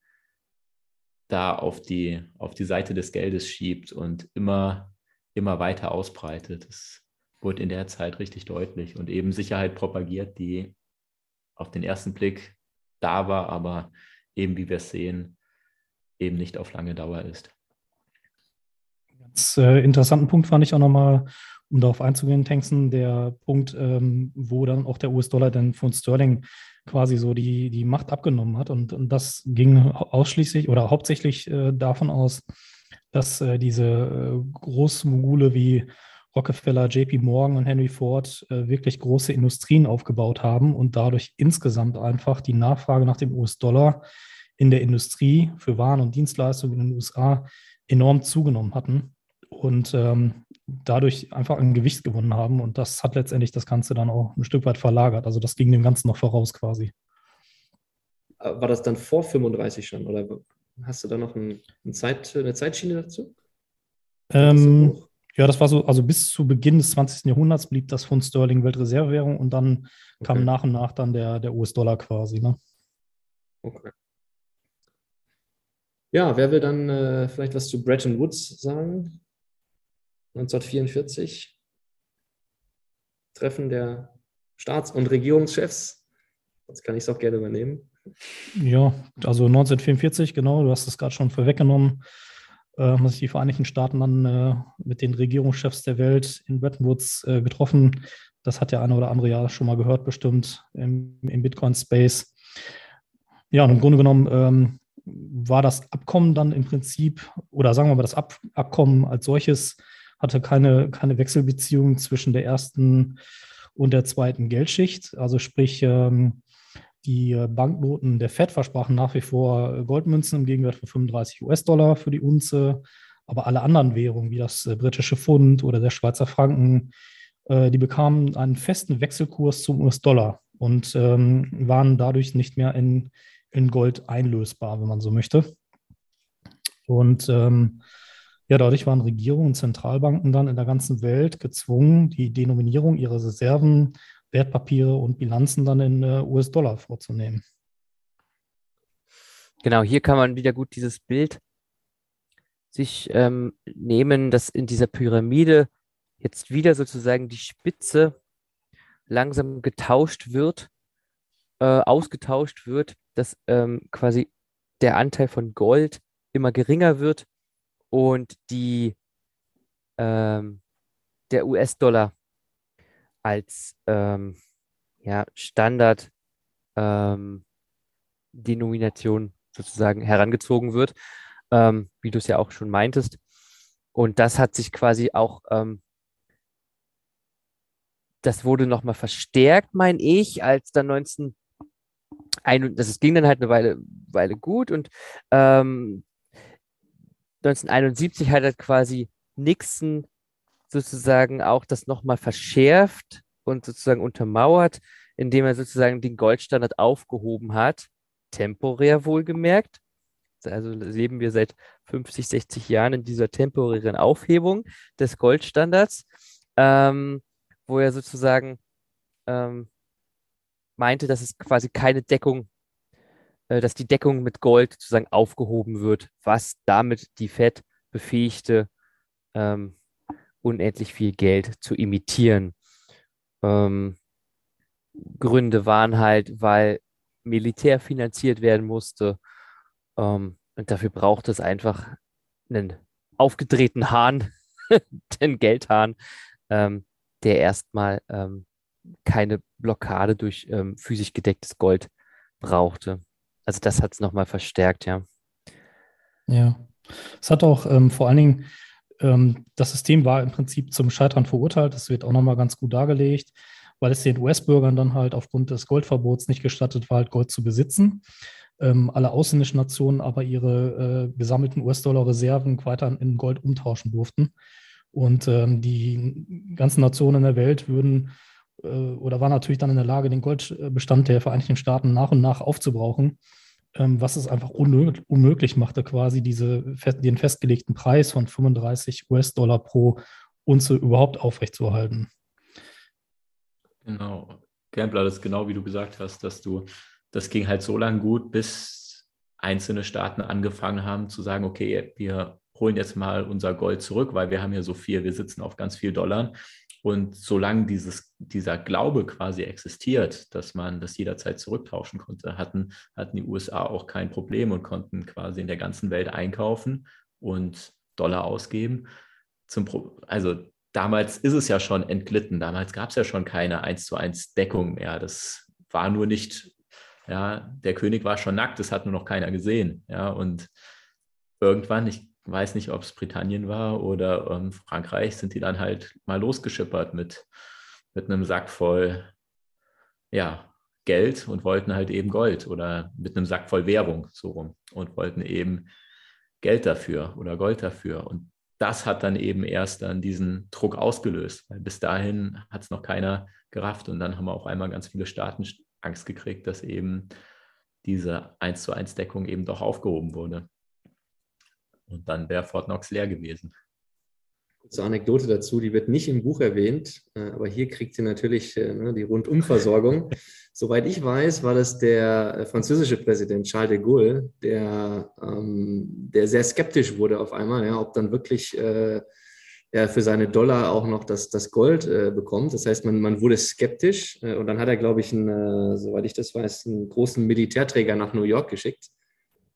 da auf die, auf die Seite des Geldes schiebt und immer, immer weiter ausbreitet. Das wurde in der Zeit richtig deutlich und eben Sicherheit propagiert, die auf den ersten Blick da war, aber eben, wie wir es sehen, eben nicht auf lange Dauer ist. Ganz äh, interessanten Punkt fand ich auch nochmal, um darauf einzugehen, Tankson, der Punkt, ähm, wo dann auch der US-Dollar dann von Sterling quasi so die, die Macht abgenommen hat. Und, und das ging ausschließlich oder hauptsächlich äh, davon aus, dass äh, diese äh, Großmogule wie Rockefeller, JP Morgan und Henry Ford äh, wirklich große Industrien aufgebaut haben und dadurch insgesamt einfach die Nachfrage nach dem US-Dollar in der Industrie für Waren und Dienstleistungen in den USA enorm zugenommen hatten und ähm, dadurch einfach an Gewicht gewonnen haben. Und das hat letztendlich das Ganze dann auch ein Stück weit verlagert. Also das ging dem Ganzen noch voraus quasi. war das dann vor 35 schon oder hast du da noch ein, ein Zeit, eine Zeitschiene dazu? Ähm, ja, das war so, also bis zu Beginn des 20. Jahrhunderts blieb das Pfund Sterling Weltreservewährung und dann kam Okay. nach und nach dann der, der US-Dollar quasi. Ne? Okay. Ja, wer will dann äh, vielleicht was zu Bretton Woods sagen? 1944. Treffen der Staats- und Regierungschefs. Jetzt kann ich es auch gerne übernehmen. Ja, also 1944, genau, du hast es gerade schon vorweggenommen, äh, haben sich die Vereinigten Staaten dann äh, mit den Regierungschefs der Welt in Bretton Woods äh, getroffen. Das hat der eine oder andere ja schon mal gehört, bestimmt im, im Bitcoin-Space. Ja, und im Grunde genommen ähm, war das Abkommen dann im Prinzip, oder sagen wir mal, das Ab Abkommen als solches hatte keine, keine Wechselbeziehung zwischen der ersten und der zweiten Geldschicht. Also sprich, ähm, die Banknoten der Fed versprachen nach wie vor Goldmünzen im Gegenwert von 35 US-Dollar für die Unze, aber alle anderen Währungen, wie das äh, britische Pfund oder der Schweizer Franken, äh, die bekamen einen festen Wechselkurs zum US-Dollar und ähm, waren dadurch nicht mehr in, in Gold einlösbar, wenn man so möchte. Und ähm, ja, dadurch waren Regierungen und Zentralbanken dann in der ganzen Welt gezwungen, die Denominierung ihrer Reserven, Wertpapiere und Bilanzen dann in äh, US-Dollar vorzunehmen. Genau, hier kann man wieder gut dieses Bild sich ähm, nehmen, dass in dieser Pyramide jetzt wieder sozusagen die Spitze langsam getauscht wird, äh, ausgetauscht wird, dass ähm, quasi der Anteil von Gold immer geringer wird und die ähm, der US-Dollar als ähm, ja, Standard ähm, sozusagen herangezogen wird, ähm, wie du es ja auch schon meintest. Und das hat sich quasi auch, ähm, das wurde nochmal verstärkt, meine ich, als dann 19, ein, das ging dann halt eine Weile, Weile gut und ähm, 1971 hat er quasi Nixon sozusagen auch das nochmal verschärft und sozusagen untermauert, indem er sozusagen den Goldstandard aufgehoben hat, temporär wohlgemerkt. Also leben wir seit 50, 60 Jahren in dieser temporären Aufhebung des Goldstandards, ähm, wo er sozusagen ähm, meinte, dass es quasi keine Deckung, dass die Deckung mit Gold sozusagen aufgehoben wird, was damit die Fed befähigte, ähm, unendlich viel Geld zu imitieren. Ähm, Gründe waren halt, weil Militär finanziert werden musste. Ähm, und dafür braucht es einfach einen aufgedrehten Hahn, [LAUGHS] den Geldhahn, ähm, der erstmal ähm, keine Blockade durch ähm, physisch gedecktes Gold brauchte. Also das hat es nochmal verstärkt, ja. Ja. Es hat auch ähm, vor allen Dingen, ähm, das System war im Prinzip zum Scheitern verurteilt. Das wird auch nochmal ganz gut dargelegt, weil es den US-Bürgern dann halt aufgrund des Goldverbots nicht gestattet war, halt Gold zu besitzen. Ähm, alle ausländischen Nationen aber ihre äh, gesammelten US-Dollar-Reserven weiter in Gold umtauschen durften. Und ähm, die ganzen Nationen in der Welt würden oder waren natürlich dann in der Lage, den Goldbestand der Vereinigten Staaten nach und nach aufzubrauchen, ähm, was es einfach unmöglich machte, quasi diese, den festgelegten Preis von 35 US-Dollar pro Unze überhaupt aufrechtzuerhalten. Genau. Gambler, das ist genau wie du gesagt hast, dass du, das ging halt so lange gut, bis einzelne Staaten angefangen haben zu sagen, okay, wir holen jetzt mal unser Gold zurück, weil wir haben ja so viel, wir sitzen auf ganz viel Dollar. Und solange dieses, dieser Glaube quasi existiert, dass man das jederzeit zurücktauschen konnte, hatten, hatten die USA auch kein Problem und konnten quasi in der ganzen Welt einkaufen und Dollar ausgeben. Zum Pro also damals ist es ja schon entglitten. Damals gab es ja schon keine 1 zu 1 Deckung mehr. Das war nur nicht, ja, der König war schon nackt, das hat nur noch keiner gesehen. Ja, und irgendwann, ich weiß nicht, ob es Britannien war oder ähm, Frankreich, sind die dann halt mal losgeschippert mit, mit einem Sack voll ja, Geld und wollten halt eben Gold oder mit einem Sack voll Währung so rum und wollten eben Geld dafür oder Gold dafür. Und das hat dann eben erst dann diesen Druck ausgelöst, weil bis dahin hat es noch keiner gerafft und dann haben wir auf einmal ganz viele Staaten Angst gekriegt, dass eben diese 1 zu 1 Deckung eben doch aufgehoben wurde. Und dann wäre Fort Knox leer gewesen. Kurze Anekdote dazu, die wird nicht im Buch erwähnt, äh, aber hier kriegt sie natürlich äh, ne, die Rundumversorgung. [LAUGHS] Soweit ich weiß, war das der äh, französische Präsident Charles de Gaulle, der, ähm, der sehr skeptisch wurde auf einmal, ja, ob dann wirklich äh, er für seine Dollar auch noch das, das Gold äh, bekommt. Das heißt, man, man wurde skeptisch äh, und dann hat er, glaube ich, einen, soweit ich das weiß, einen großen Militärträger nach New York geschickt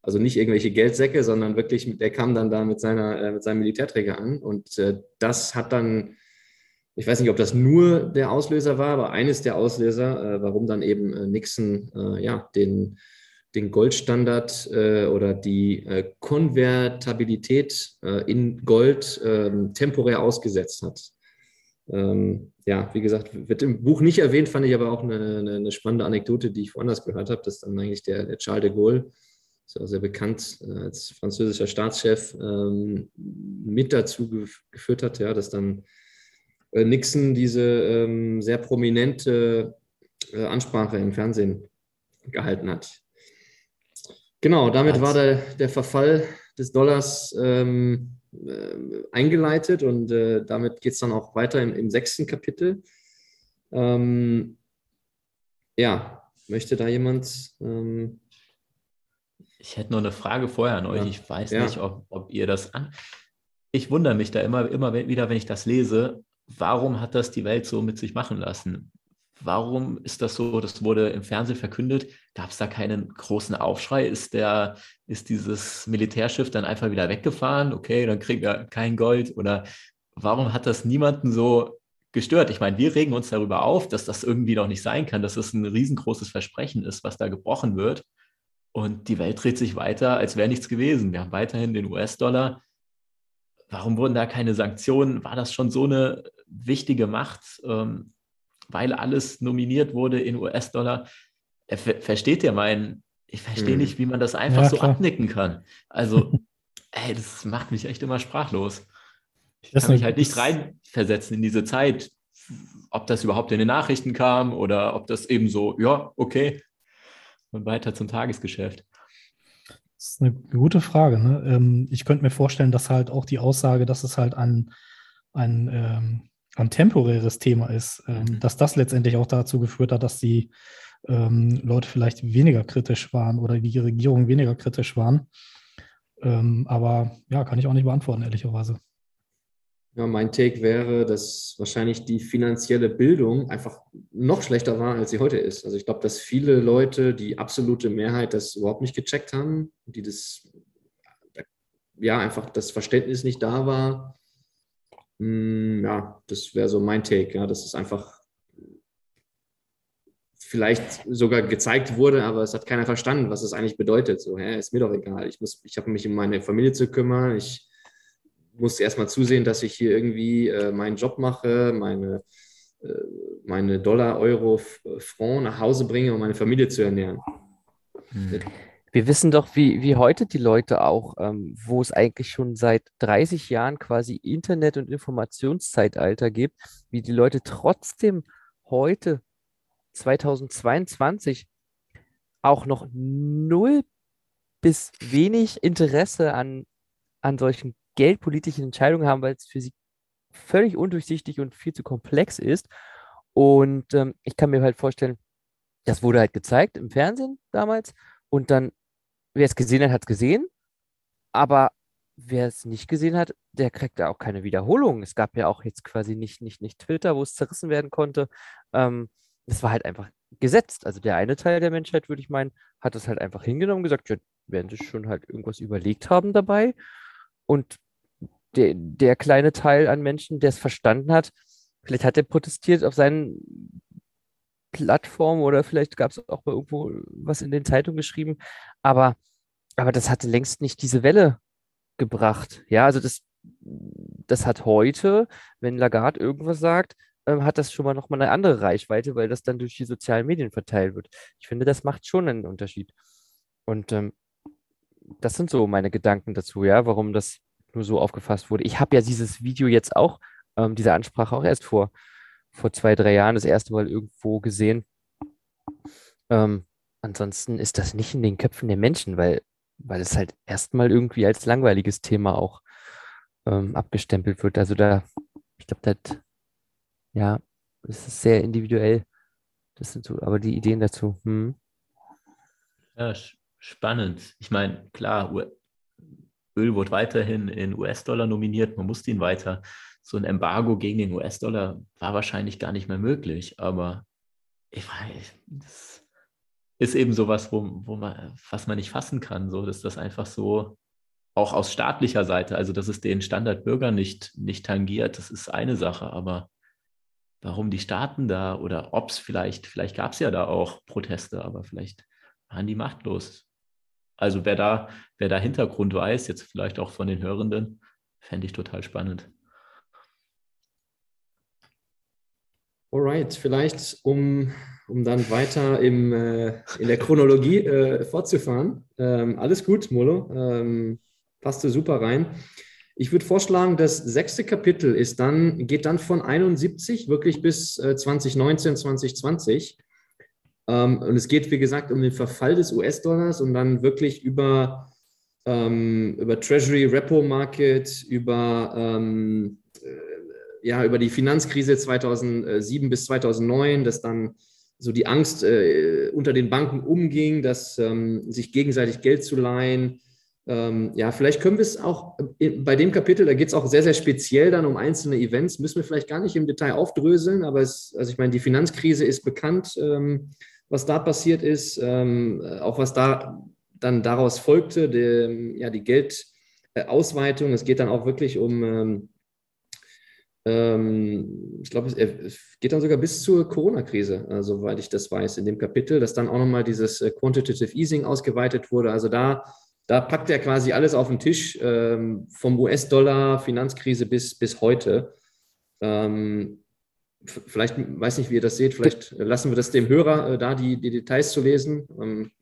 also nicht irgendwelche Geldsäcke, sondern wirklich, der kam dann da mit, seiner, äh, mit seinem Militärträger an. Und äh, das hat dann, ich weiß nicht, ob das nur der Auslöser war, aber eines der Auslöser, äh, warum dann eben Nixon ja, den, den Goldstandard oder die Konvertabilität in Gold ähm, temporär ausgesetzt hat. Ähm, ja, wie gesagt, wird im Buch nicht erwähnt, fand ich aber auch eine, eine, eine spannende Anekdote, die ich woanders gehört habe, dass dann eigentlich der, der Charles de Gaulle ist auch sehr bekannt äh, als französischer Staatschef, ähm, mit dazu geführt hat, ja, dass dann äh, Nixon diese ähm, sehr prominente äh, Ansprache im Fernsehen gehalten hat. Genau, damit war der, der Verfall des Dollars ähm, äh, eingeleitet und damit geht es dann auch weiter im, im sechsten Kapitel. Ähm, ja, möchte da jemand ich hätte noch eine Frage vorher an euch. Ja. Ich weiß ja. nicht, ob, ob ihr das an. Ich wundere mich da immer, immer wieder, wenn ich das lese. Warum hat das die Welt so mit sich machen lassen? Warum ist das so? Das wurde im Fernsehen verkündet. Gab es da keinen großen Aufschrei? Ist, der, ist dieses Militärschiff dann einfach wieder weggefahren? Okay, dann kriegen wir kein Gold. Oder warum hat das niemanden so gestört? Ich meine, wir regen uns darüber auf, dass das irgendwie noch nicht sein kann, dass das ein riesengroßes Versprechen ist, was da gebrochen wird. Und die Welt dreht sich weiter, als wäre nichts gewesen. Wir haben weiterhin den US-Dollar. Warum wurden da keine Sanktionen? War das schon so eine wichtige Macht, ähm, weil alles nominiert wurde in US-Dollar? Versteht ihr meinen? Ich verstehe hm. nicht, wie man das einfach ja, so abnicken kann. Also, [LAUGHS] ey, das macht mich echt immer sprachlos. Ich kann mich halt nicht reinversetzen in diese Zeit, ob das überhaupt in den Nachrichten kam oder ob das eben so, ja, okay, und weiter zum Tagesgeschäft. Das ist eine gute Frage. Ne? Ähm, ich könnte mir vorstellen, dass halt auch die Aussage, dass es halt ein, ein, ähm, ein temporäres Thema ist, ähm, mhm. dass das letztendlich auch dazu geführt hat, dass die ähm, Leute vielleicht weniger kritisch waren oder die Regierung weniger kritisch waren. Ähm, aber ja, kann ich auch nicht beantworten, ehrlicherweise. Ja, mein Take wäre, dass wahrscheinlich die finanzielle Bildung einfach noch schlechter war, als sie heute ist. Also ich glaube, dass viele Leute, die absolute Mehrheit, das überhaupt nicht gecheckt haben, die das, ja, einfach das Verständnis nicht da war. Hm, ja, das wäre so mein Take. Ja, dass es einfach vielleicht sogar gezeigt wurde, aber es hat keiner verstanden, was es eigentlich bedeutet. So, hä, ist mir doch egal. Ich muss, ich habe mich um meine Familie zu kümmern. Ich musste erstmal zusehen, dass ich hier irgendwie äh, meinen Job mache, meine, äh, meine Dollar, Euro, Franc nach Hause bringe, um meine Familie zu ernähren. Hm. Wir wissen doch, wie, wie heute die Leute auch, ähm, wo es eigentlich schon seit 30 Jahren quasi Internet- und Informationszeitalter gibt, wie die Leute trotzdem heute, 2022, auch noch null bis wenig Interesse an, an solchen geldpolitische Entscheidungen haben, weil es für sie völlig undurchsichtig und viel zu komplex ist. Und ähm, ich kann mir halt vorstellen, das wurde halt gezeigt im Fernsehen damals und dann, wer es gesehen hat, hat es gesehen, aber wer es nicht gesehen hat, der kriegt da auch keine Wiederholung. Es gab ja auch jetzt quasi nicht, nicht, nicht Twitter, wo es zerrissen werden konnte. Ähm, war halt einfach gesetzt. Also der eine Teil der Menschheit, würde ich meinen, hat es halt einfach hingenommen gesagt, ja, werden sie schon halt irgendwas überlegt haben dabei. Und der, der kleine Teil an Menschen, der es verstanden hat, vielleicht hat er protestiert auf seinen Plattformen oder vielleicht gab es auch mal irgendwo was in den Zeitungen geschrieben, aber, aber das hatte längst nicht diese Welle gebracht. Ja, also das, das hat heute, wenn Lagarde irgendwas sagt, ähm, hat das schon mal nochmal eine andere Reichweite, weil das dann durch die sozialen Medien verteilt wird. Ich finde, das macht schon einen Unterschied. Und ähm, das sind so meine Gedanken dazu, ja, warum das nur so aufgefasst wurde. Ich habe ja dieses Video jetzt auch, ähm, diese Ansprache auch erst vor, vor zwei, drei Jahren das erste Mal irgendwo gesehen. Ähm, ansonsten ist das nicht in den Köpfen der Menschen, weil, weil es halt erstmal irgendwie als langweiliges Thema auch ähm, abgestempelt wird. Also da, ich glaube, das, ja, es ist sehr individuell. Das sind so, aber die Ideen dazu. Hm. Ja, spannend. Ich meine, klar, Öl wird weiterhin in US-Dollar nominiert, man musste ihn weiter. So ein Embargo gegen den US-Dollar war wahrscheinlich gar nicht mehr möglich, aber ich weiß, das ist eben sowas, wo, wo man, was man nicht fassen kann, so dass das einfach so auch aus staatlicher Seite, also dass es den Standardbürger nicht, nicht tangiert, das ist eine Sache, aber warum die Staaten da oder ob es vielleicht, vielleicht gab es ja da auch Proteste, aber vielleicht waren die machtlos. Also wer da, wer da Hintergrund weiß, jetzt vielleicht auch von den Hörenden, fände ich total spannend. Alright, vielleicht um, um dann weiter im, äh, in der Chronologie äh, fortzufahren. Ähm, alles gut, Molo, ähm, passte super rein. Ich würde vorschlagen, das sechste Kapitel ist dann, geht dann von 71 wirklich bis äh, 2019, 2020. Ähm, und es geht, wie gesagt, um den Verfall des US-Dollars und dann wirklich über, ähm, über Treasury Repo Market, über, ähm, äh, ja, über die Finanzkrise 2007 bis 2009, dass dann so die Angst äh, unter den Banken umging, dass ähm, sich gegenseitig Geld zu leihen. Ähm, ja, vielleicht können wir es auch äh, bei dem Kapitel, da geht es auch sehr, sehr speziell dann um einzelne Events, müssen wir vielleicht gar nicht im Detail aufdröseln, aber es, also ich meine, die Finanzkrise ist bekannt. Was da passiert ist, ähm, auch was da dann daraus folgte, die, ja, die Geldausweitung. Es geht dann auch wirklich um, ähm, ähm ich glaube, es geht dann sogar bis zur Corona-Krise, äh, soweit ich das weiß, in dem Kapitel, dass dann auch nochmal dieses äh, Quantitative Easing ausgeweitet wurde. Also da, da packt er quasi alles auf den Tisch, ähm, vom US-Dollar, Finanzkrise bis, bis heute. Ähm, vielleicht, weiß nicht, wie ihr das seht, vielleicht lassen wir das dem Hörer äh, da, die, die Details zu lesen. Ähm,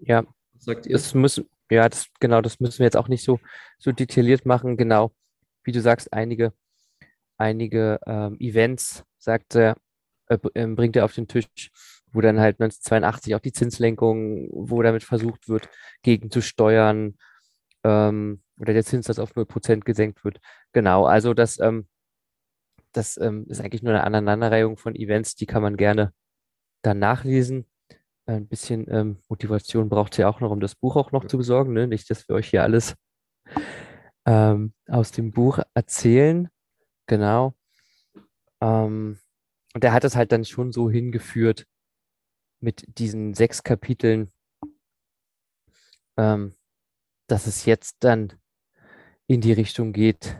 ja, sagt ihr? Das müssen, ja, das, genau, das müssen wir jetzt auch nicht so, so detailliert machen. Genau, wie du sagst, einige, einige ähm, Events, sagt er, äh, ähm, bringt er auf den Tisch, wo dann halt 1982 auch die Zinslenkung, wo damit versucht wird, gegenzusteuern ähm, oder der Zinssatz auf 0% gesenkt wird. Genau, also das, ähm, das ähm, ist eigentlich nur eine Aneinanderreihung von Events, die kann man gerne dann nachlesen. Ein bisschen ähm, Motivation braucht es ja auch noch, um das Buch auch noch zu besorgen. Ne? Nicht, dass wir euch hier alles ähm, aus dem Buch erzählen. Genau. Ähm, und er hat es halt dann schon so hingeführt mit diesen sechs Kapiteln, ähm, dass es jetzt dann in die Richtung geht,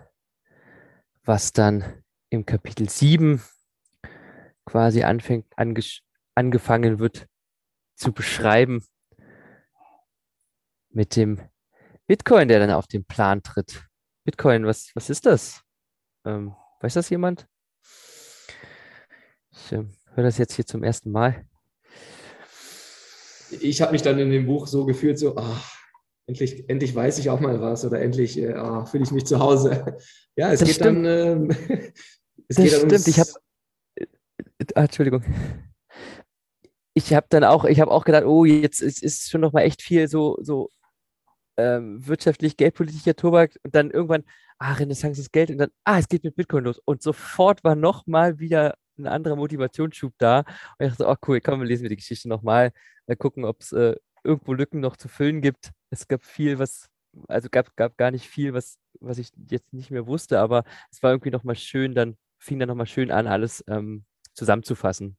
was dann im Kapitel 7 quasi anfängt, angefangen wird zu beschreiben mit dem Bitcoin, der dann auf den Plan tritt. Bitcoin, was, was ist das? Ähm, weiß das jemand? Ich äh, höre das jetzt hier zum ersten Mal. Ich habe mich dann in dem Buch so gefühlt, so, ach, endlich, endlich weiß ich auch mal was oder endlich äh, oh, fühle ich mich zu Hause. Ja, es das geht stimmt. dann. Äh, [LAUGHS] es das geht dann stimmt, ich habe. Äh, ah, Entschuldigung. Ich habe dann auch, ich habe auch gedacht, oh, jetzt ist, ist schon noch mal echt viel so, so ähm, wirtschaftlich, geldpolitischer Tobak und dann irgendwann, ah, Renaissance ist Geld und dann, ah, es geht mit Bitcoin los. Und sofort war nochmal wieder ein anderer Motivationsschub da. Und ich dachte, oh cool, komm, lesen wir die Geschichte nochmal, mal gucken, ob es äh, irgendwo Lücken noch zu füllen gibt. Es gab viel, was, also gab, gab gar nicht viel, was, was ich jetzt nicht mehr wusste, aber es war irgendwie nochmal schön, dann fing dann nochmal schön an, alles ähm, zusammenzufassen,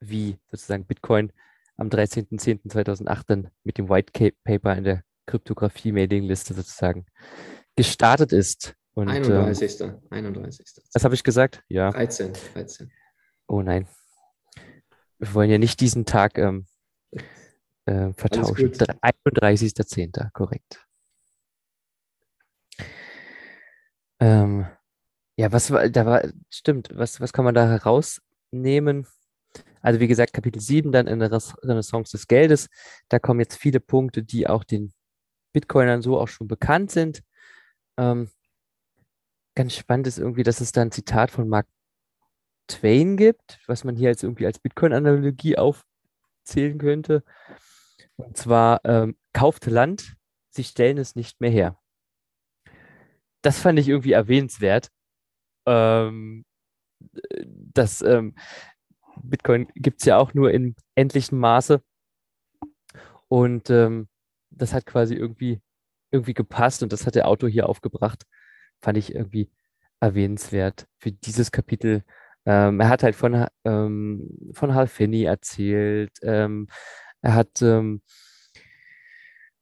wie sozusagen Bitcoin am 13.10.2008 dann mit dem White Paper in der Kryptographie-Mailingliste sozusagen gestartet ist. Und, 31. Ähm, 31. Was habe ich gesagt? Ja. 13. 13. Oh nein. Wir wollen ja nicht diesen Tag ähm, äh, vertauschen. 31.10. korrekt. Ähm, ja, was war, da war, stimmt, was, was kann man da herausnehmen? Also wie gesagt, Kapitel 7 dann in der Renaissance des Geldes, da kommen jetzt viele Punkte, die auch den Bitcoinern so auch schon bekannt sind. Ähm, ganz spannend ist irgendwie, dass es da ein Zitat von Mark Twain gibt, was man hier als irgendwie als Bitcoin-Analogie aufzählen könnte. Und zwar ähm, kauft Land, sie stellen es nicht mehr her. Das fand ich irgendwie erwähnenswert. Ähm, das ähm, Bitcoin gibt es ja auch nur in endlichem Maße. Und ähm, das hat quasi irgendwie, irgendwie gepasst und das hat der Autor hier aufgebracht. Fand ich irgendwie erwähnenswert für dieses Kapitel. Ähm, er hat halt von, ähm, von Hal Finney erzählt. Ähm, er hat ähm,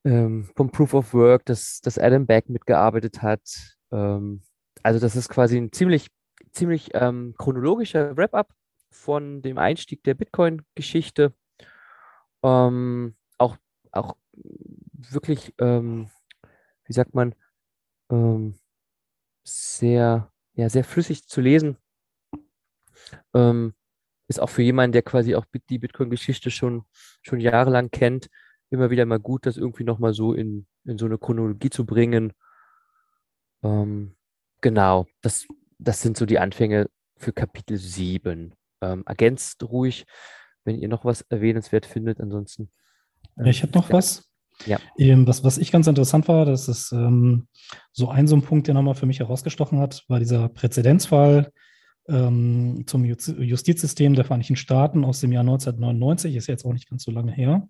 ähm, vom Proof of Work, dass, dass Adam Beck mitgearbeitet hat. Ähm, also das ist quasi ein ziemlich, ziemlich chronologischer Wrap-up von dem Einstieg der Bitcoin-Geschichte. auch, auch wirklich, ähm, wie sagt man, ähm, sehr, ja, sehr flüssig zu lesen. Ähm, ist auch für jemanden, der quasi auch die Bitcoin-Geschichte schon, schon jahrelang kennt, immer wieder mal gut, das irgendwie nochmal so in, in so eine Chronologie zu bringen. Ähm, genau, das, das sind so die Anfänge für Kapitel 7. Ähm, ergänzt ruhig, wenn ihr noch was erwähnenswert findet. Ansonsten. ja, ich hätte noch was. Ja. Ähm, was, was ich ganz interessant war, das ist ähm, so ein so ein Punkt, der nochmal für mich herausgestochen hat, war dieser Präzedenzfall ähm, zum Justizsystem der Vereinigten Staaten aus dem Jahr 1999, ist jetzt auch nicht ganz so lange her,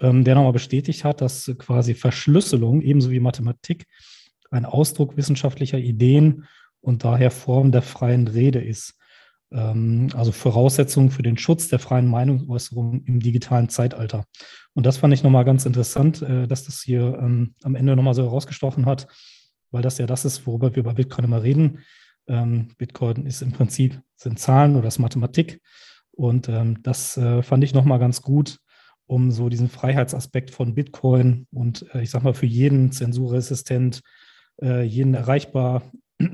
ähm, der nochmal bestätigt hat, dass quasi Verschlüsselung ebenso wie Mathematik ein Ausdruck wissenschaftlicher Ideen und daher Form der freien Rede ist. Ähm, also Voraussetzungen für den Schutz der freien Meinungsäußerung im digitalen Zeitalter. Und das fand ich nochmal ganz interessant, äh, dass das hier ähm, am Ende nochmal so herausgestochen hat, weil das ja das ist, worüber wir bei Bitcoin immer reden. Ähm, Bitcoin ist im Prinzip, sind Zahlen oder ist Mathematik. Und das äh, fand ich nochmal ganz gut, um so diesen Freiheitsaspekt von Bitcoin und äh, ich sag mal für jeden zensurresistent, jeden erreichbar [CLEARS THROAT]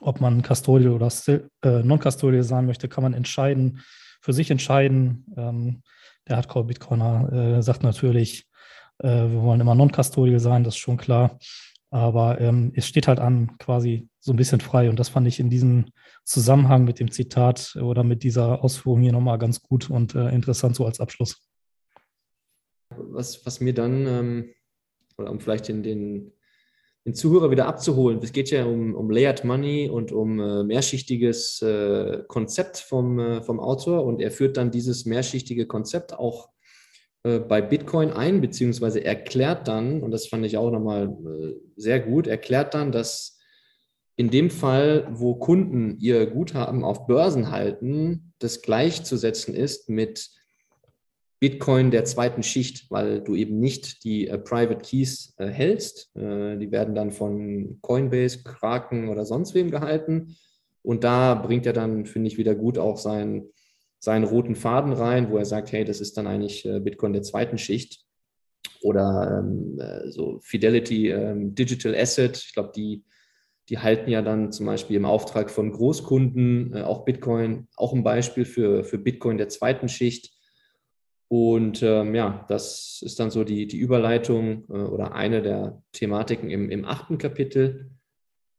ob man Custodial oder äh, Non-Custodial sein möchte, kann man entscheiden, für sich entscheiden. Ähm, der Hardcore-Bitcoiner äh, sagt natürlich, äh, wir wollen immer Non-Custodial sein, das ist schon klar. Aber ähm, es steht halt an quasi so ein bisschen frei. Und das fand ich in diesem Zusammenhang mit dem Zitat oder mit dieser Ausführung hier nochmal ganz gut und äh, interessant so als Abschluss. Was, was mir dann, ähm, oder um vielleicht den, den, den Zuhörer wieder abzuholen, es geht ja um, um Layered Money und um äh, mehrschichtiges äh, Konzept vom, äh, vom Autor und er führt dann dieses mehrschichtige Konzept auch äh, bei Bitcoin ein, beziehungsweise erklärt dann, und das fand ich auch nochmal äh, sehr gut, erklärt dann, dass in dem Fall, wo Kunden ihr Guthaben auf Börsen halten, das gleichzusetzen ist mit Bitcoin der zweiten Schicht, weil du eben nicht die äh, Private Keys hältst. Die werden dann von Coinbase, Kraken oder sonst wem gehalten. Und da bringt er dann, finde ich, wieder gut auch sein, seinen roten Faden rein, wo er sagt, hey, das ist dann eigentlich äh, Bitcoin der zweiten Schicht. Oder ähm, äh, so Fidelity ähm, Digital Asset. Ich glaube, die, die halten ja dann zum Beispiel im Auftrag von Großkunden äh, auch Bitcoin, auch ein Beispiel für, für Bitcoin der zweiten Schicht. Und ähm, ja, das ist dann so die, die Überleitung äh, oder eine der Thematiken im, im achten Kapitel.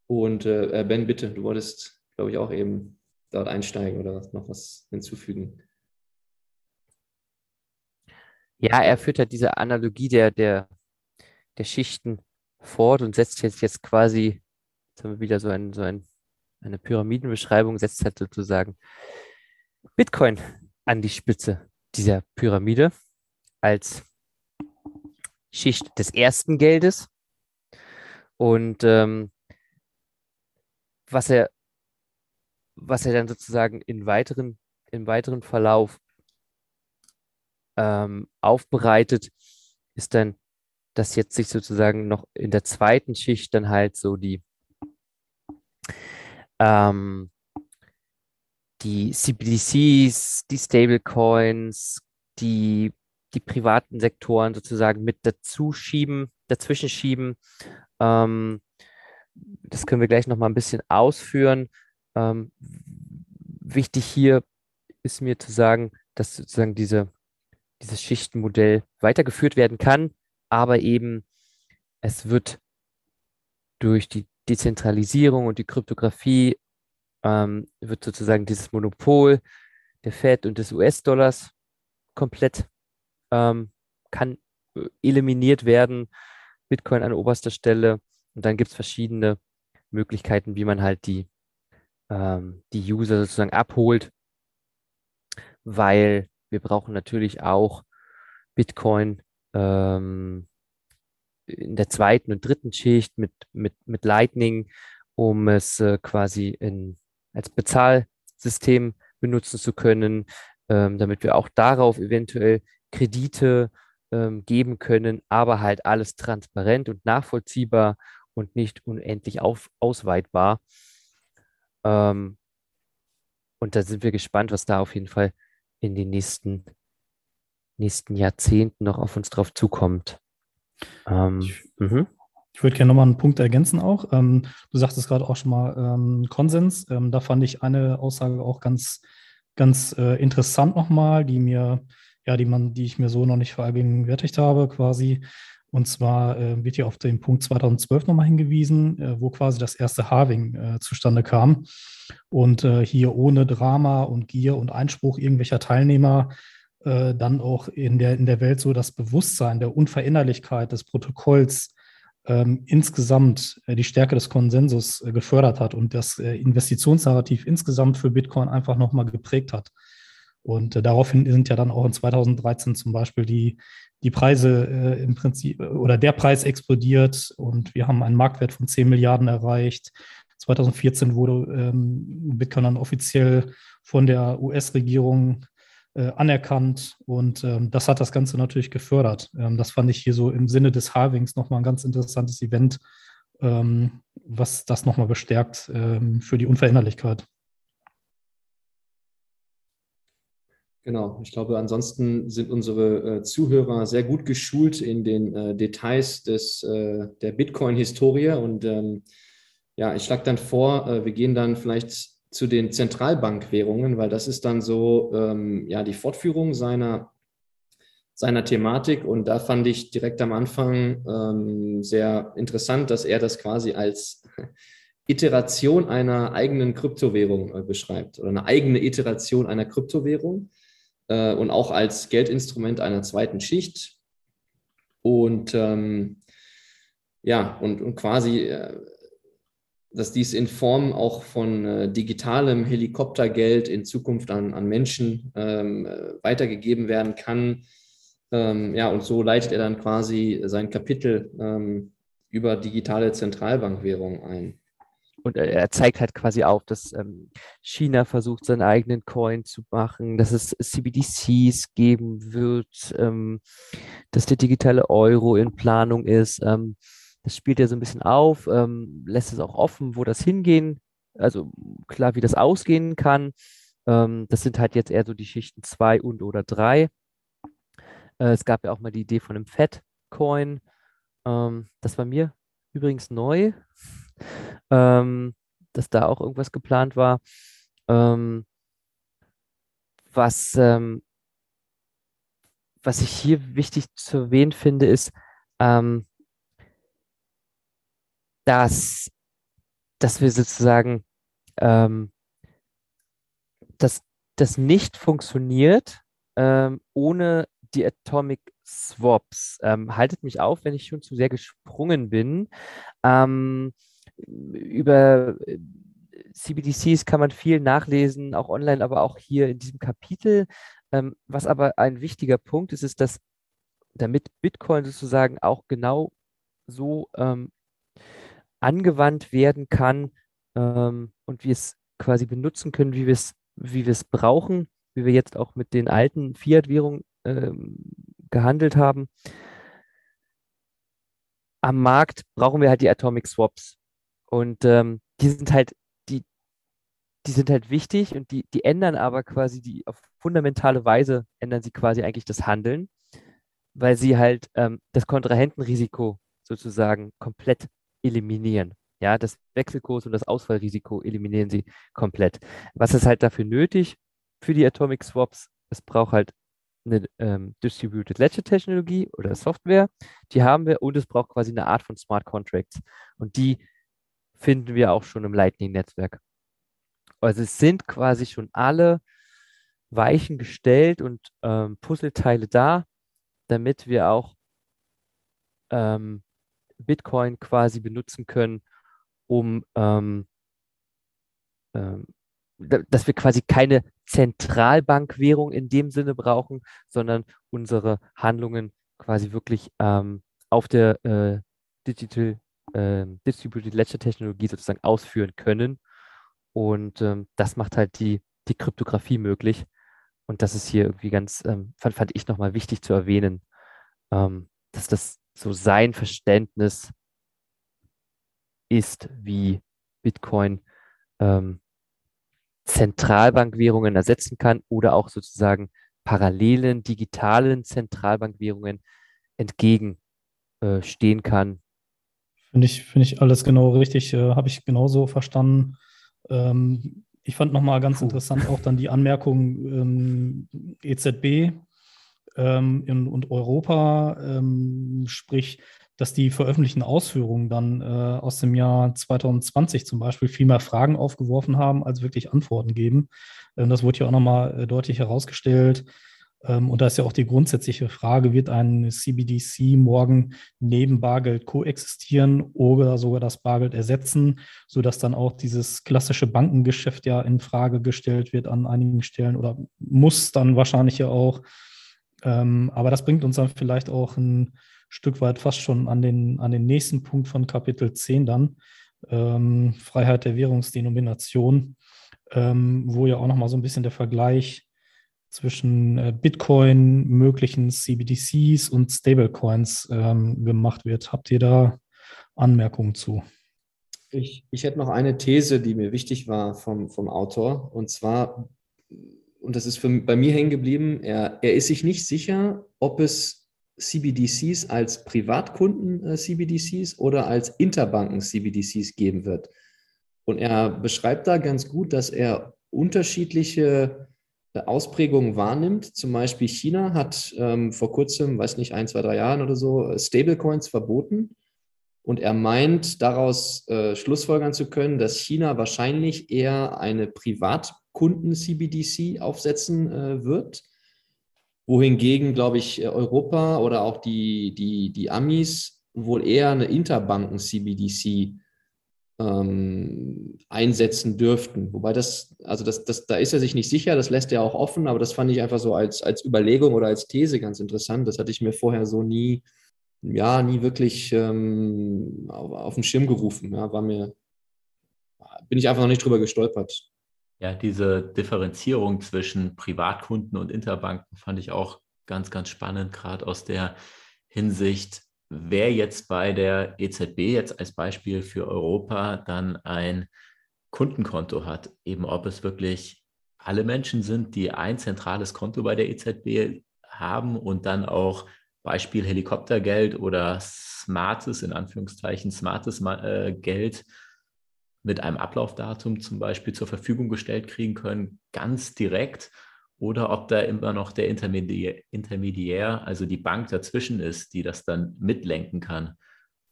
Und äh, Ben, bitte, du wolltest, glaube ich, auch eben dort einsteigen oder noch was hinzufügen. Ja, er führt halt diese Analogie der, der, der Schichten fort und setzt jetzt, jetzt quasi, jetzt haben wir wieder so, ein, so ein, eine Pyramidenbeschreibung, setzt halt sozusagen Bitcoin an die Spitze dieser Pyramide als Schicht des ersten Geldes. Und ähm, was er, was er dann sozusagen in weiteren, im weiteren Verlauf ähm, aufbereitet, ist dann, dass jetzt sich sozusagen noch in der zweiten Schicht dann halt so die ähm, die CBDCs, die Stablecoins, die, die privaten Sektoren sozusagen mit dazu schieben, dazwischen schieben. Ähm, das können wir gleich noch mal ein bisschen ausführen. Ähm, wichtig hier ist mir zu sagen, dass sozusagen diese, dieses Schichtenmodell weitergeführt werden kann, aber eben es wird durch die Dezentralisierung und die Kryptographie ähm, wird sozusagen dieses Monopol der Fed und des US-Dollars komplett ähm, kann äh, eliminiert werden. Bitcoin an oberster Stelle. Und dann gibt es verschiedene Möglichkeiten, wie man halt die, ähm, die User sozusagen abholt, weil wir brauchen natürlich auch Bitcoin ähm, in der zweiten und dritten Schicht mit, mit, mit Lightning, um es äh, quasi in als Bezahlsystem benutzen zu können, ähm, damit wir auch darauf eventuell Kredite ähm, geben können, aber halt alles transparent und nachvollziehbar und nicht unendlich auf, ausweitbar. Ähm, und da sind wir gespannt, was da auf jeden Fall in den nächsten, nächsten Jahrzehnten noch auf uns drauf zukommt. Ähm, ich, mhm. Ich würde gerne nochmal einen Punkt ergänzen auch. Ähm, du sagtest gerade auch schon mal ähm, Konsens. Ähm, da fand ich eine Aussage auch ganz, ganz äh, interessant nochmal, die mir, ja, die man, die ich mir so noch nicht vergegenwärtigt habe, quasi. Und zwar äh, wird hier auf den Punkt 2012 nochmal hingewiesen, äh, wo quasi das erste Halving äh, zustande kam. Und äh, hier ohne Drama und Gier und Einspruch irgendwelcher Teilnehmer äh, dann auch in der, in der Welt so das Bewusstsein der Unverinnerlichkeit des Protokolls ähm, insgesamt äh, die Stärke des Konsensus gefördert hat und das Investitionsnarrativ insgesamt für Bitcoin einfach nochmal geprägt hat. Und daraufhin sind ja dann auch in 2013 zum Beispiel die, die Preise äh, im Prinzip oder der Preis explodiert und wir haben einen Marktwert von 10 Milliarden erreicht. 2014 wurde ähm, Bitcoin dann offiziell von der US-Regierung äh, anerkannt und ähm, das hat das Ganze natürlich gefördert. Ähm, das fand ich hier so im Sinne des Halvings nochmal ein ganz interessantes Event, ähm, was das nochmal bestärkt ähm, für die Unveränderlichkeit. Genau, ich glaube, ansonsten sind unsere äh, Zuhörer sehr gut geschult in den äh, Details des, äh, der Bitcoin-Historie. Und ähm, ja, ich schlage dann vor, äh, wir gehen dann vielleicht zu den Zentralbankwährungen, weil das ist dann so ähm, ja die Fortführung seiner, seiner Thematik. Und da fand ich direkt am Anfang ähm, sehr interessant, dass er das quasi als [LAUGHS] Iteration einer eigenen Kryptowährung äh, beschreibt oder eine eigene Iteration einer Kryptowährung äh, und auch als Geldinstrument einer zweiten Schicht. Und ähm, ja, und, und quasi, äh, dass dies in Form auch von äh, digitalem Helikoptergeld in Zukunft an, an Menschen ähm, äh, weitergegeben werden kann. Ähm, ja, und so leitet er dann quasi sein Kapitel ähm, über digitale Zentralbankwährung ein. Und er zeigt halt quasi auf, dass ähm, China versucht, seinen eigenen Coin zu machen, dass es CBDCs geben wird, ähm, dass der digitale Euro in Planung ist. Ähm, das spielt er so ein bisschen auf, ähm, lässt es auch offen, wo das hingehen, also klar, wie das ausgehen kann. Ähm, das sind halt jetzt eher so die Schichten 2 und oder 3. Äh, es gab ja auch mal die Idee von einem Fed-Coin. Ähm, das war mir übrigens neu ähm, dass da auch irgendwas geplant war. Ähm, was, ähm, was ich hier wichtig zu erwähnen finde, ist, ähm, dass, dass wir sozusagen, ähm, dass das nicht funktioniert ähm, ohne die Atomic Swaps. Ähm, haltet mich auf, wenn ich schon zu sehr gesprungen bin. Ähm, über äh, CBDCs kann man viel nachlesen, auch online, aber auch hier in diesem Kapitel. Ähm, was aber ein wichtiger Punkt ist, ist, dass damit Bitcoin sozusagen auch genau so ähm, angewandt werden kann ähm, und wir es quasi benutzen können, wie wir es wie wir es brauchen, wie wir jetzt auch mit den alten Fiat-Währungen ähm, gehandelt haben. Am Markt brauchen wir halt die Atomic Swaps. Und ähm, die sind halt, die, die sind halt wichtig und die, die ändern aber quasi die auf fundamentale Weise ändern sie quasi eigentlich das Handeln, weil sie halt ähm, das Kontrahentenrisiko sozusagen komplett eliminieren. Ja, das Wechselkurs und das Ausfallrisiko eliminieren sie komplett. Was ist halt dafür nötig für die Atomic Swaps? Es braucht halt eine ähm, Distributed Ledger Technologie oder Software, die haben wir und es braucht quasi eine Art von Smart Contracts. Und die finden wir auch schon im Lightning-Netzwerk. Also es sind quasi schon alle Weichen gestellt und ähm, Puzzleteile da, damit wir auch ähm, Bitcoin quasi benutzen können, um ähm, ähm dass wir quasi keine Zentralbankwährung in dem Sinne brauchen, sondern unsere Handlungen quasi wirklich ähm, auf der äh, Digital äh, Distributed Ledger Technologie sozusagen ausführen können. Und ähm, das macht halt die, die Kryptographie möglich. Und das ist hier irgendwie ganz, ähm, fand, fand ich nochmal wichtig zu erwähnen, ähm, dass das so sein Verständnis ist, wie Bitcoin ähm, Zentralbankwährungen ersetzen kann oder auch sozusagen parallelen digitalen Zentralbankwährungen entgegenstehen äh, kann Finde ich, finde ich alles genau richtig, äh, habe ich genauso verstanden. Ähm, ich fand nochmal ganz Puh. interessant auch dann die Anmerkung ähm, EZB ähm, in, und Europa, ähm, sprich, dass die veröffentlichten Ausführungen dann äh, aus dem Jahr 2020 zum Beispiel viel mehr Fragen aufgeworfen haben, als wirklich Antworten geben. Ähm, das wurde hier auch nochmal äh, deutlich herausgestellt. Ähm, und da ist ja auch die grundsätzliche Frage, wird ein CBDC morgen neben Bargeld koexistieren oder sogar das Bargeld ersetzen, sodass dann auch dieses klassische Bankengeschäft ja in Frage gestellt wird an einigen Stellen oder muss dann wahrscheinlich ja auch. Ähm, aber das bringt uns dann vielleicht auch ein Stück weit fast schon an den, an den nächsten Punkt von Kapitel 10 dann, ähm, Freiheit der Währungsdenomination, wo ja auch nochmal so ein bisschen der Vergleich zwischen äh, Bitcoin, möglichen CBDCs und Stablecoins ähm, gemacht wird. Habt ihr da Anmerkungen zu? Ich, ich hätte noch eine These, die mir wichtig war vom, vom Autor. Und zwar, und das ist für, bei mir hängen geblieben, er, er ist sich nicht sicher, ob es CBDCs als Privatkunden-CBDCs äh, oder als Interbanken-CBDCs geben wird. Und er beschreibt da ganz gut, dass er unterschiedliche Ausprägungen wahrnimmt. Zum Beispiel China hat ähm, vor kurzem, weiß nicht, ein, zwei, drei Jahren oder so, Stablecoins verboten. Und er meint, daraus äh, schlussfolgern zu können, dass China wahrscheinlich eher eine Privatkunden-CBDC aufsetzen äh, wird, wohingegen, glaube ich, Europa oder auch die, die, die Amis wohl eher eine Interbanken-CBDC ähm, einsetzen dürften. Wobei das, also das, das, da ist er sich nicht sicher, das lässt er auch offen, aber das fand ich einfach so als, als Überlegung oder als These ganz interessant. Das hatte ich mir vorher so nie, ja, nie wirklich ähm, auf, auf den Schirm gerufen. Ja, war mir, bin ich einfach noch nicht drüber gestolpert. Ja, diese Differenzierung zwischen Privatkunden und Interbanken fand ich auch ganz, ganz spannend, gerade aus der Hinsicht, wer jetzt bei der EZB jetzt als Beispiel für Europa dann ein Kundenkonto hat, eben ob es wirklich alle Menschen sind, die ein zentrales Konto bei der EZB haben und dann auch Beispiel Helikoptergeld oder smartes, in Anführungszeichen, smartes äh, Geld mit einem Ablaufdatum zum Beispiel zur Verfügung gestellt kriegen können, ganz direkt oder ob da immer noch der Intermediär, Intermediär, also die Bank dazwischen ist, die das dann mitlenken kann.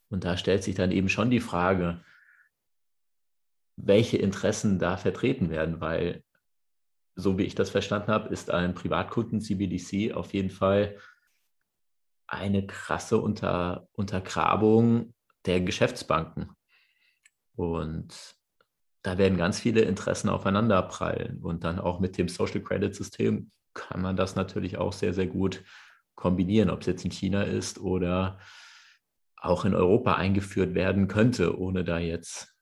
Und da stellt sich dann eben schon die Frage, welche Interessen da vertreten werden, weil so wie ich das verstanden habe, ist ein Privatkunden CBDC auf jeden Fall eine krasse Unter Untergrabung der Geschäftsbanken. Und da werden ganz viele Interessen aufeinanderprallen. Und dann auch mit dem Social Credit System kann man das natürlich auch sehr, sehr gut kombinieren, ob es jetzt in China ist oder auch in Europa eingeführt werden könnte, ohne da jetzt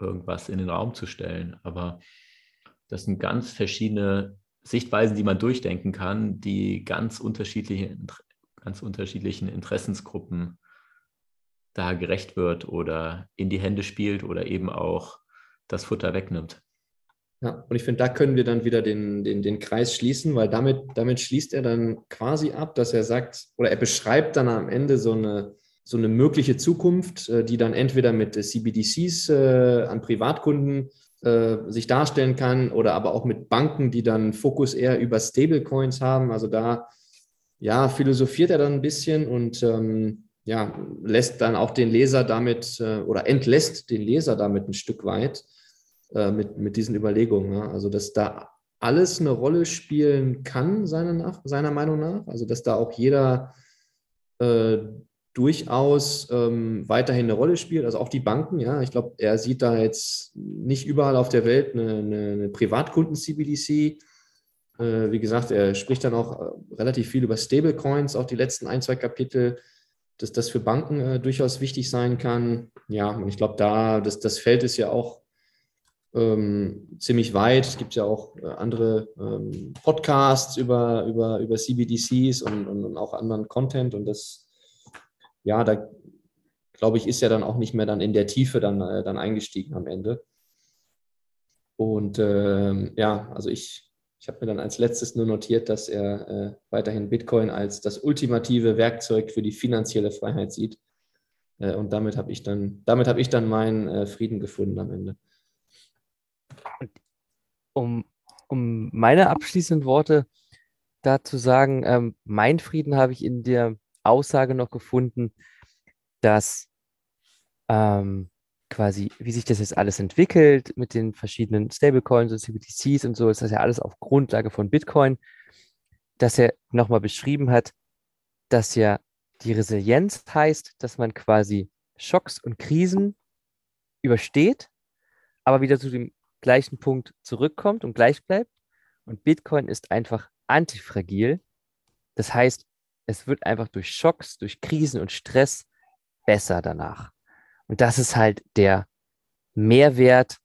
irgendwas in den Raum zu stellen. Aber das sind ganz verschiedene Sichtweisen, die man durchdenken kann, die ganz unterschiedliche, ganz unterschiedlichen Interessensgruppen da gerecht wird oder in die Hände spielt oder eben auch das Futter wegnimmt. Ja, und ich finde, da können wir dann wieder den, den, den Kreis schließen, weil damit, damit schließt er dann quasi ab, dass er sagt, oder er beschreibt dann am Ende so eine, so eine mögliche Zukunft, äh, die dann entweder mit CBDCs äh, an Privatkunden äh, sich darstellen kann oder aber auch mit Banken, die dann Fokus eher über Stablecoins haben. Also da ja, philosophiert er dann ein bisschen und ähm, ja, lässt dann auch den Leser damit äh, oder entlässt den Leser damit ein Stück weit äh, mit, mit diesen Überlegungen. Ja. Also, dass da alles eine Rolle spielen kann, seiner, nach, seiner Meinung nach. Also, dass da auch jeder äh, durchaus ähm, weiterhin eine Rolle spielt, also auch die Banken, ja. Ich glaube, er sieht da jetzt nicht überall auf der Welt eine, eine, eine Privatkunden-CBDC. Äh, wie gesagt, er spricht dann auch äh, relativ viel über Stablecoins, auch die letzten ein, zwei Kapitel dass das für Banken äh, durchaus wichtig sein kann. Ja, und ich glaube, da, das, das Feld ist ja auch ähm, ziemlich weit. Es gibt ja auch äh, andere ähm, Podcasts über, über, über CBDCs und, und, und, auch anderen Content. Und das, ja, da glaube ich, ist ja dann auch nicht mehr dann in der Tiefe dann, äh, dann eingestiegen am Ende. Und ähm, ja, also ich ich habe mir dann als letztes nur notiert, dass er äh, weiterhin Bitcoin als das ultimative Werkzeug für die finanzielle Freiheit sieht. Äh, und damit habe ich dann, damit habe ich dann meinen äh, Frieden gefunden am Ende. Um, um meine abschließenden Worte dazu sagen, ähm, mein Frieden habe ich in der Aussage noch gefunden, dass ähm, quasi, wie sich das jetzt alles entwickelt mit den verschiedenen Stablecoins und CBDCs und so, ist das ja alles auf Grundlage von Bitcoin, dass er nochmal beschrieben hat, dass ja die Resilienz heißt, dass man quasi Schocks und Krisen übersteht, aber wieder zu dem gleichen Punkt zurückkommt und gleich bleibt. Und Bitcoin ist einfach antifragil. Das heißt, es wird einfach durch Schocks, durch Krisen und Stress besser danach. Und das ist halt der Mehrwert,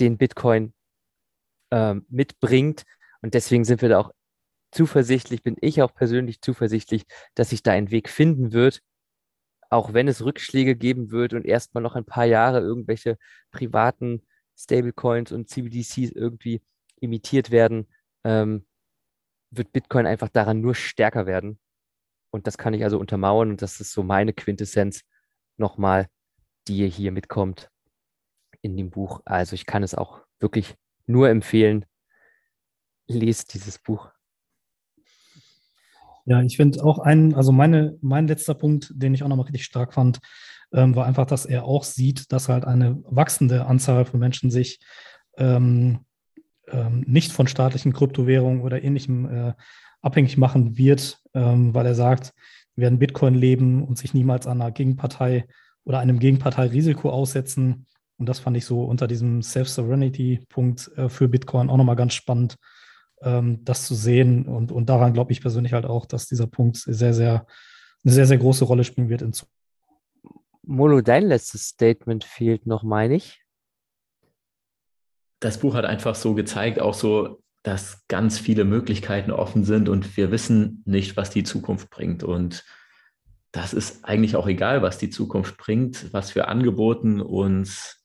den Bitcoin ähm, mitbringt. Und deswegen sind wir da auch zuversichtlich, bin ich auch persönlich zuversichtlich, dass sich da ein Weg finden wird, auch wenn es Rückschläge geben wird und erstmal noch ein paar Jahre irgendwelche privaten Stablecoins und CBDCs irgendwie imitiert werden, ähm, wird Bitcoin einfach daran nur stärker werden. Und das kann ich also untermauern und das ist so meine Quintessenz nochmal die hier mitkommt in dem Buch. Also ich kann es auch wirklich nur empfehlen. lest dieses Buch. Ja, ich finde auch einen, also meine, mein letzter Punkt, den ich auch nochmal richtig stark fand, ähm, war einfach, dass er auch sieht, dass halt eine wachsende Anzahl von Menschen sich ähm, ähm, nicht von staatlichen Kryptowährungen oder ähnlichem äh, abhängig machen wird, ähm, weil er sagt, wir werden Bitcoin leben und sich niemals an einer Gegenpartei oder einem Gegenpartei-Risiko aussetzen. Und das fand ich so unter diesem Self-Sovereignty-Punkt äh, für Bitcoin auch nochmal ganz spannend, ähm, das zu sehen. Und, und daran glaube ich persönlich halt auch, dass dieser Punkt sehr, sehr, eine sehr, sehr große Rolle spielen wird in Zukunft. Molo, dein letztes Statement fehlt noch, meine ich. Das Buch hat einfach so gezeigt, auch so, dass ganz viele Möglichkeiten offen sind und wir wissen nicht, was die Zukunft bringt. Und das ist eigentlich auch egal, was die Zukunft bringt, was für Angeboten uns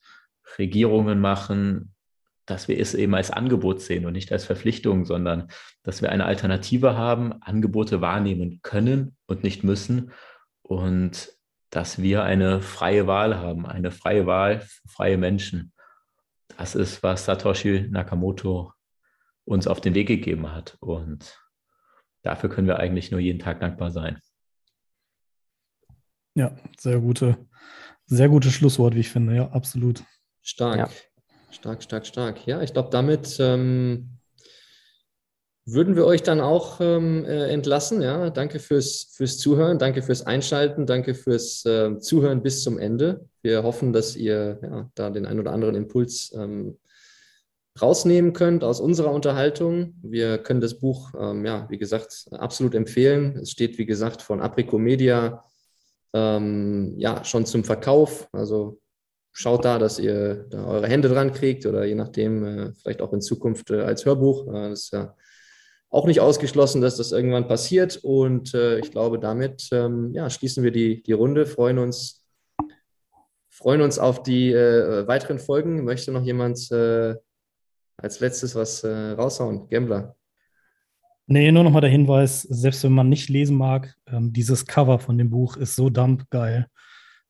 Regierungen machen, dass wir es eben als Angebot sehen und nicht als Verpflichtung, sondern dass wir eine Alternative haben, Angebote wahrnehmen können und nicht müssen und dass wir eine freie Wahl haben, eine freie Wahl für freie Menschen. Das ist, was Satoshi Nakamoto uns auf den Weg gegeben hat. Und dafür können wir eigentlich nur jeden Tag dankbar sein. Ja, sehr gute, sehr gutes Schlusswort, wie ich finde. Ja, absolut. Stark. Ja. Stark, stark, stark. Ja, ich glaube, damit ähm, würden wir euch dann auch ähm, äh, entlassen. Ja, danke fürs, fürs Zuhören, danke fürs Einschalten, danke fürs äh, Zuhören bis zum Ende. Wir hoffen, dass ihr ja, da den ein oder anderen Impuls ähm, rausnehmen könnt aus unserer Unterhaltung. Wir können das Buch, ähm, ja, wie gesagt, absolut empfehlen. Es steht, wie gesagt, von Aprico Media ähm, ja, schon zum Verkauf. Also schaut da, dass ihr da eure Hände dran kriegt oder je nachdem, äh, vielleicht auch in Zukunft äh, als Hörbuch. Äh, das ist ja auch nicht ausgeschlossen, dass das irgendwann passiert. Und äh, ich glaube, damit ähm, ja, schließen wir die, die Runde, freuen uns, freuen uns auf die äh, weiteren Folgen. Möchte noch jemand äh, als letztes was raushauen? Gambler. Nee, nur nochmal der Hinweis, selbst wenn man nicht lesen mag, ähm, dieses Cover von dem Buch ist so dump geil.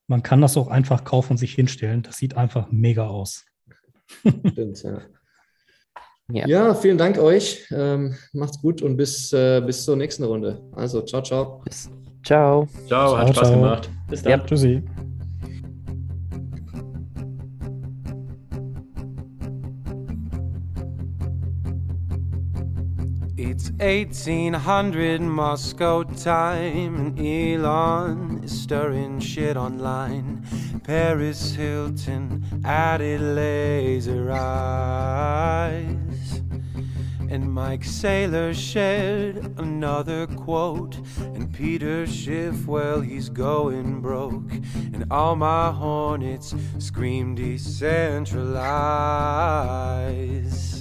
Man kann das auch einfach kaufen und sich hinstellen. Das sieht einfach mega aus. Stimmt, ja. ja. Ja, vielen Dank euch. Ähm, macht's gut und bis, äh, bis zur nächsten Runde. Also, ciao, ciao. Bis, ciao. Ciao, hat ciao, Spaß ciao. gemacht. Bis dann. Ja, tschüssi. 1800 Moscow time, and Elon is stirring shit online. Paris Hilton added laser eyes. And Mike Saylor shared another quote. And Peter Schiff, well, he's going broke. And all my hornets scream decentralize.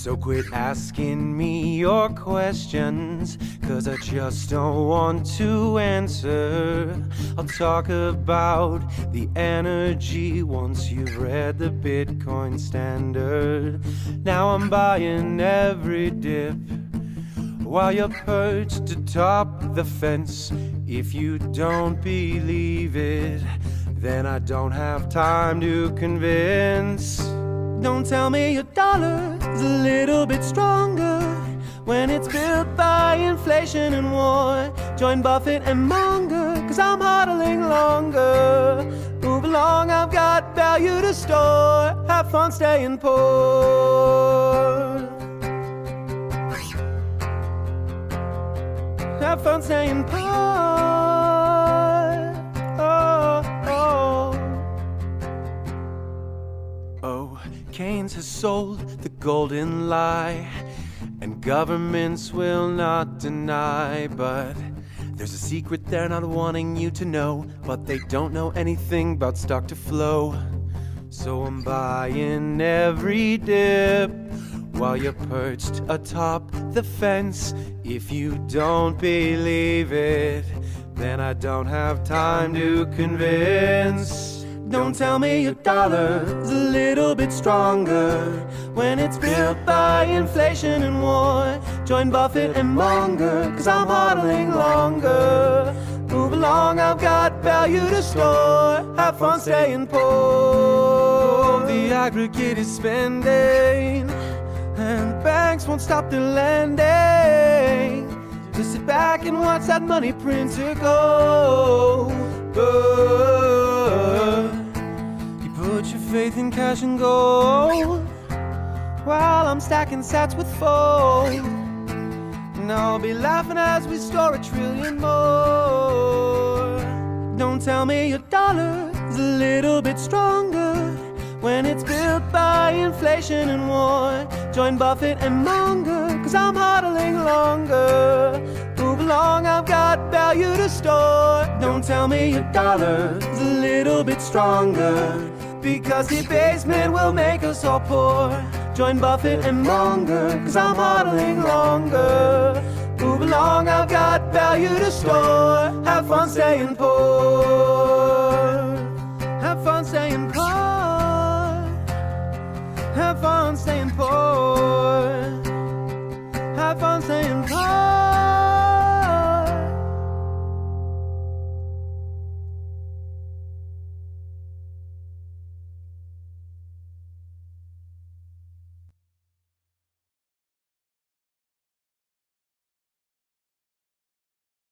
So quit asking me your questions, cause I just don't want to answer. I'll talk about the energy once you've read the Bitcoin standard. Now I'm buying every dip while you're perched atop the fence. If you don't believe it, then I don't have time to convince. Don't tell me your dollar is a little bit stronger when it's built by inflation and war. Join Buffett and Munger, cause I'm hodling longer. Move along, I've got value to store. Have fun staying poor. Have fun staying poor. Keynes has sold the golden lie, and governments will not deny. But there's a secret they're not wanting you to know, but they don't know anything about stock to flow. So I'm buying every dip while you're perched atop the fence. If you don't believe it, then I don't have time to convince. Don't tell me your dollar's a little bit stronger when it's built by inflation and war. Join Buffett and Munger, cause I'm hodling longer. Move along, I've got value to store. Have fun staying poor. The aggregate is spending and the banks won't stop their lending. Just sit back and watch that money printer go. Your faith in cash and gold while I'm stacking sats with fold. And I'll be laughing as we store a trillion more. Don't tell me your dollar's a little bit stronger when it's built by inflation and war. Join Buffett and Munger, cause I'm hodling longer. Move along, I've got value to store. Don't tell me your dollar's a little bit stronger. Because the basement will make us all poor. Join Buffett and Munger, cause I'm modeling longer. Move along, I've got value to store. Have fun staying poor. Have fun staying poor. Have fun staying poor. Have fun staying poor.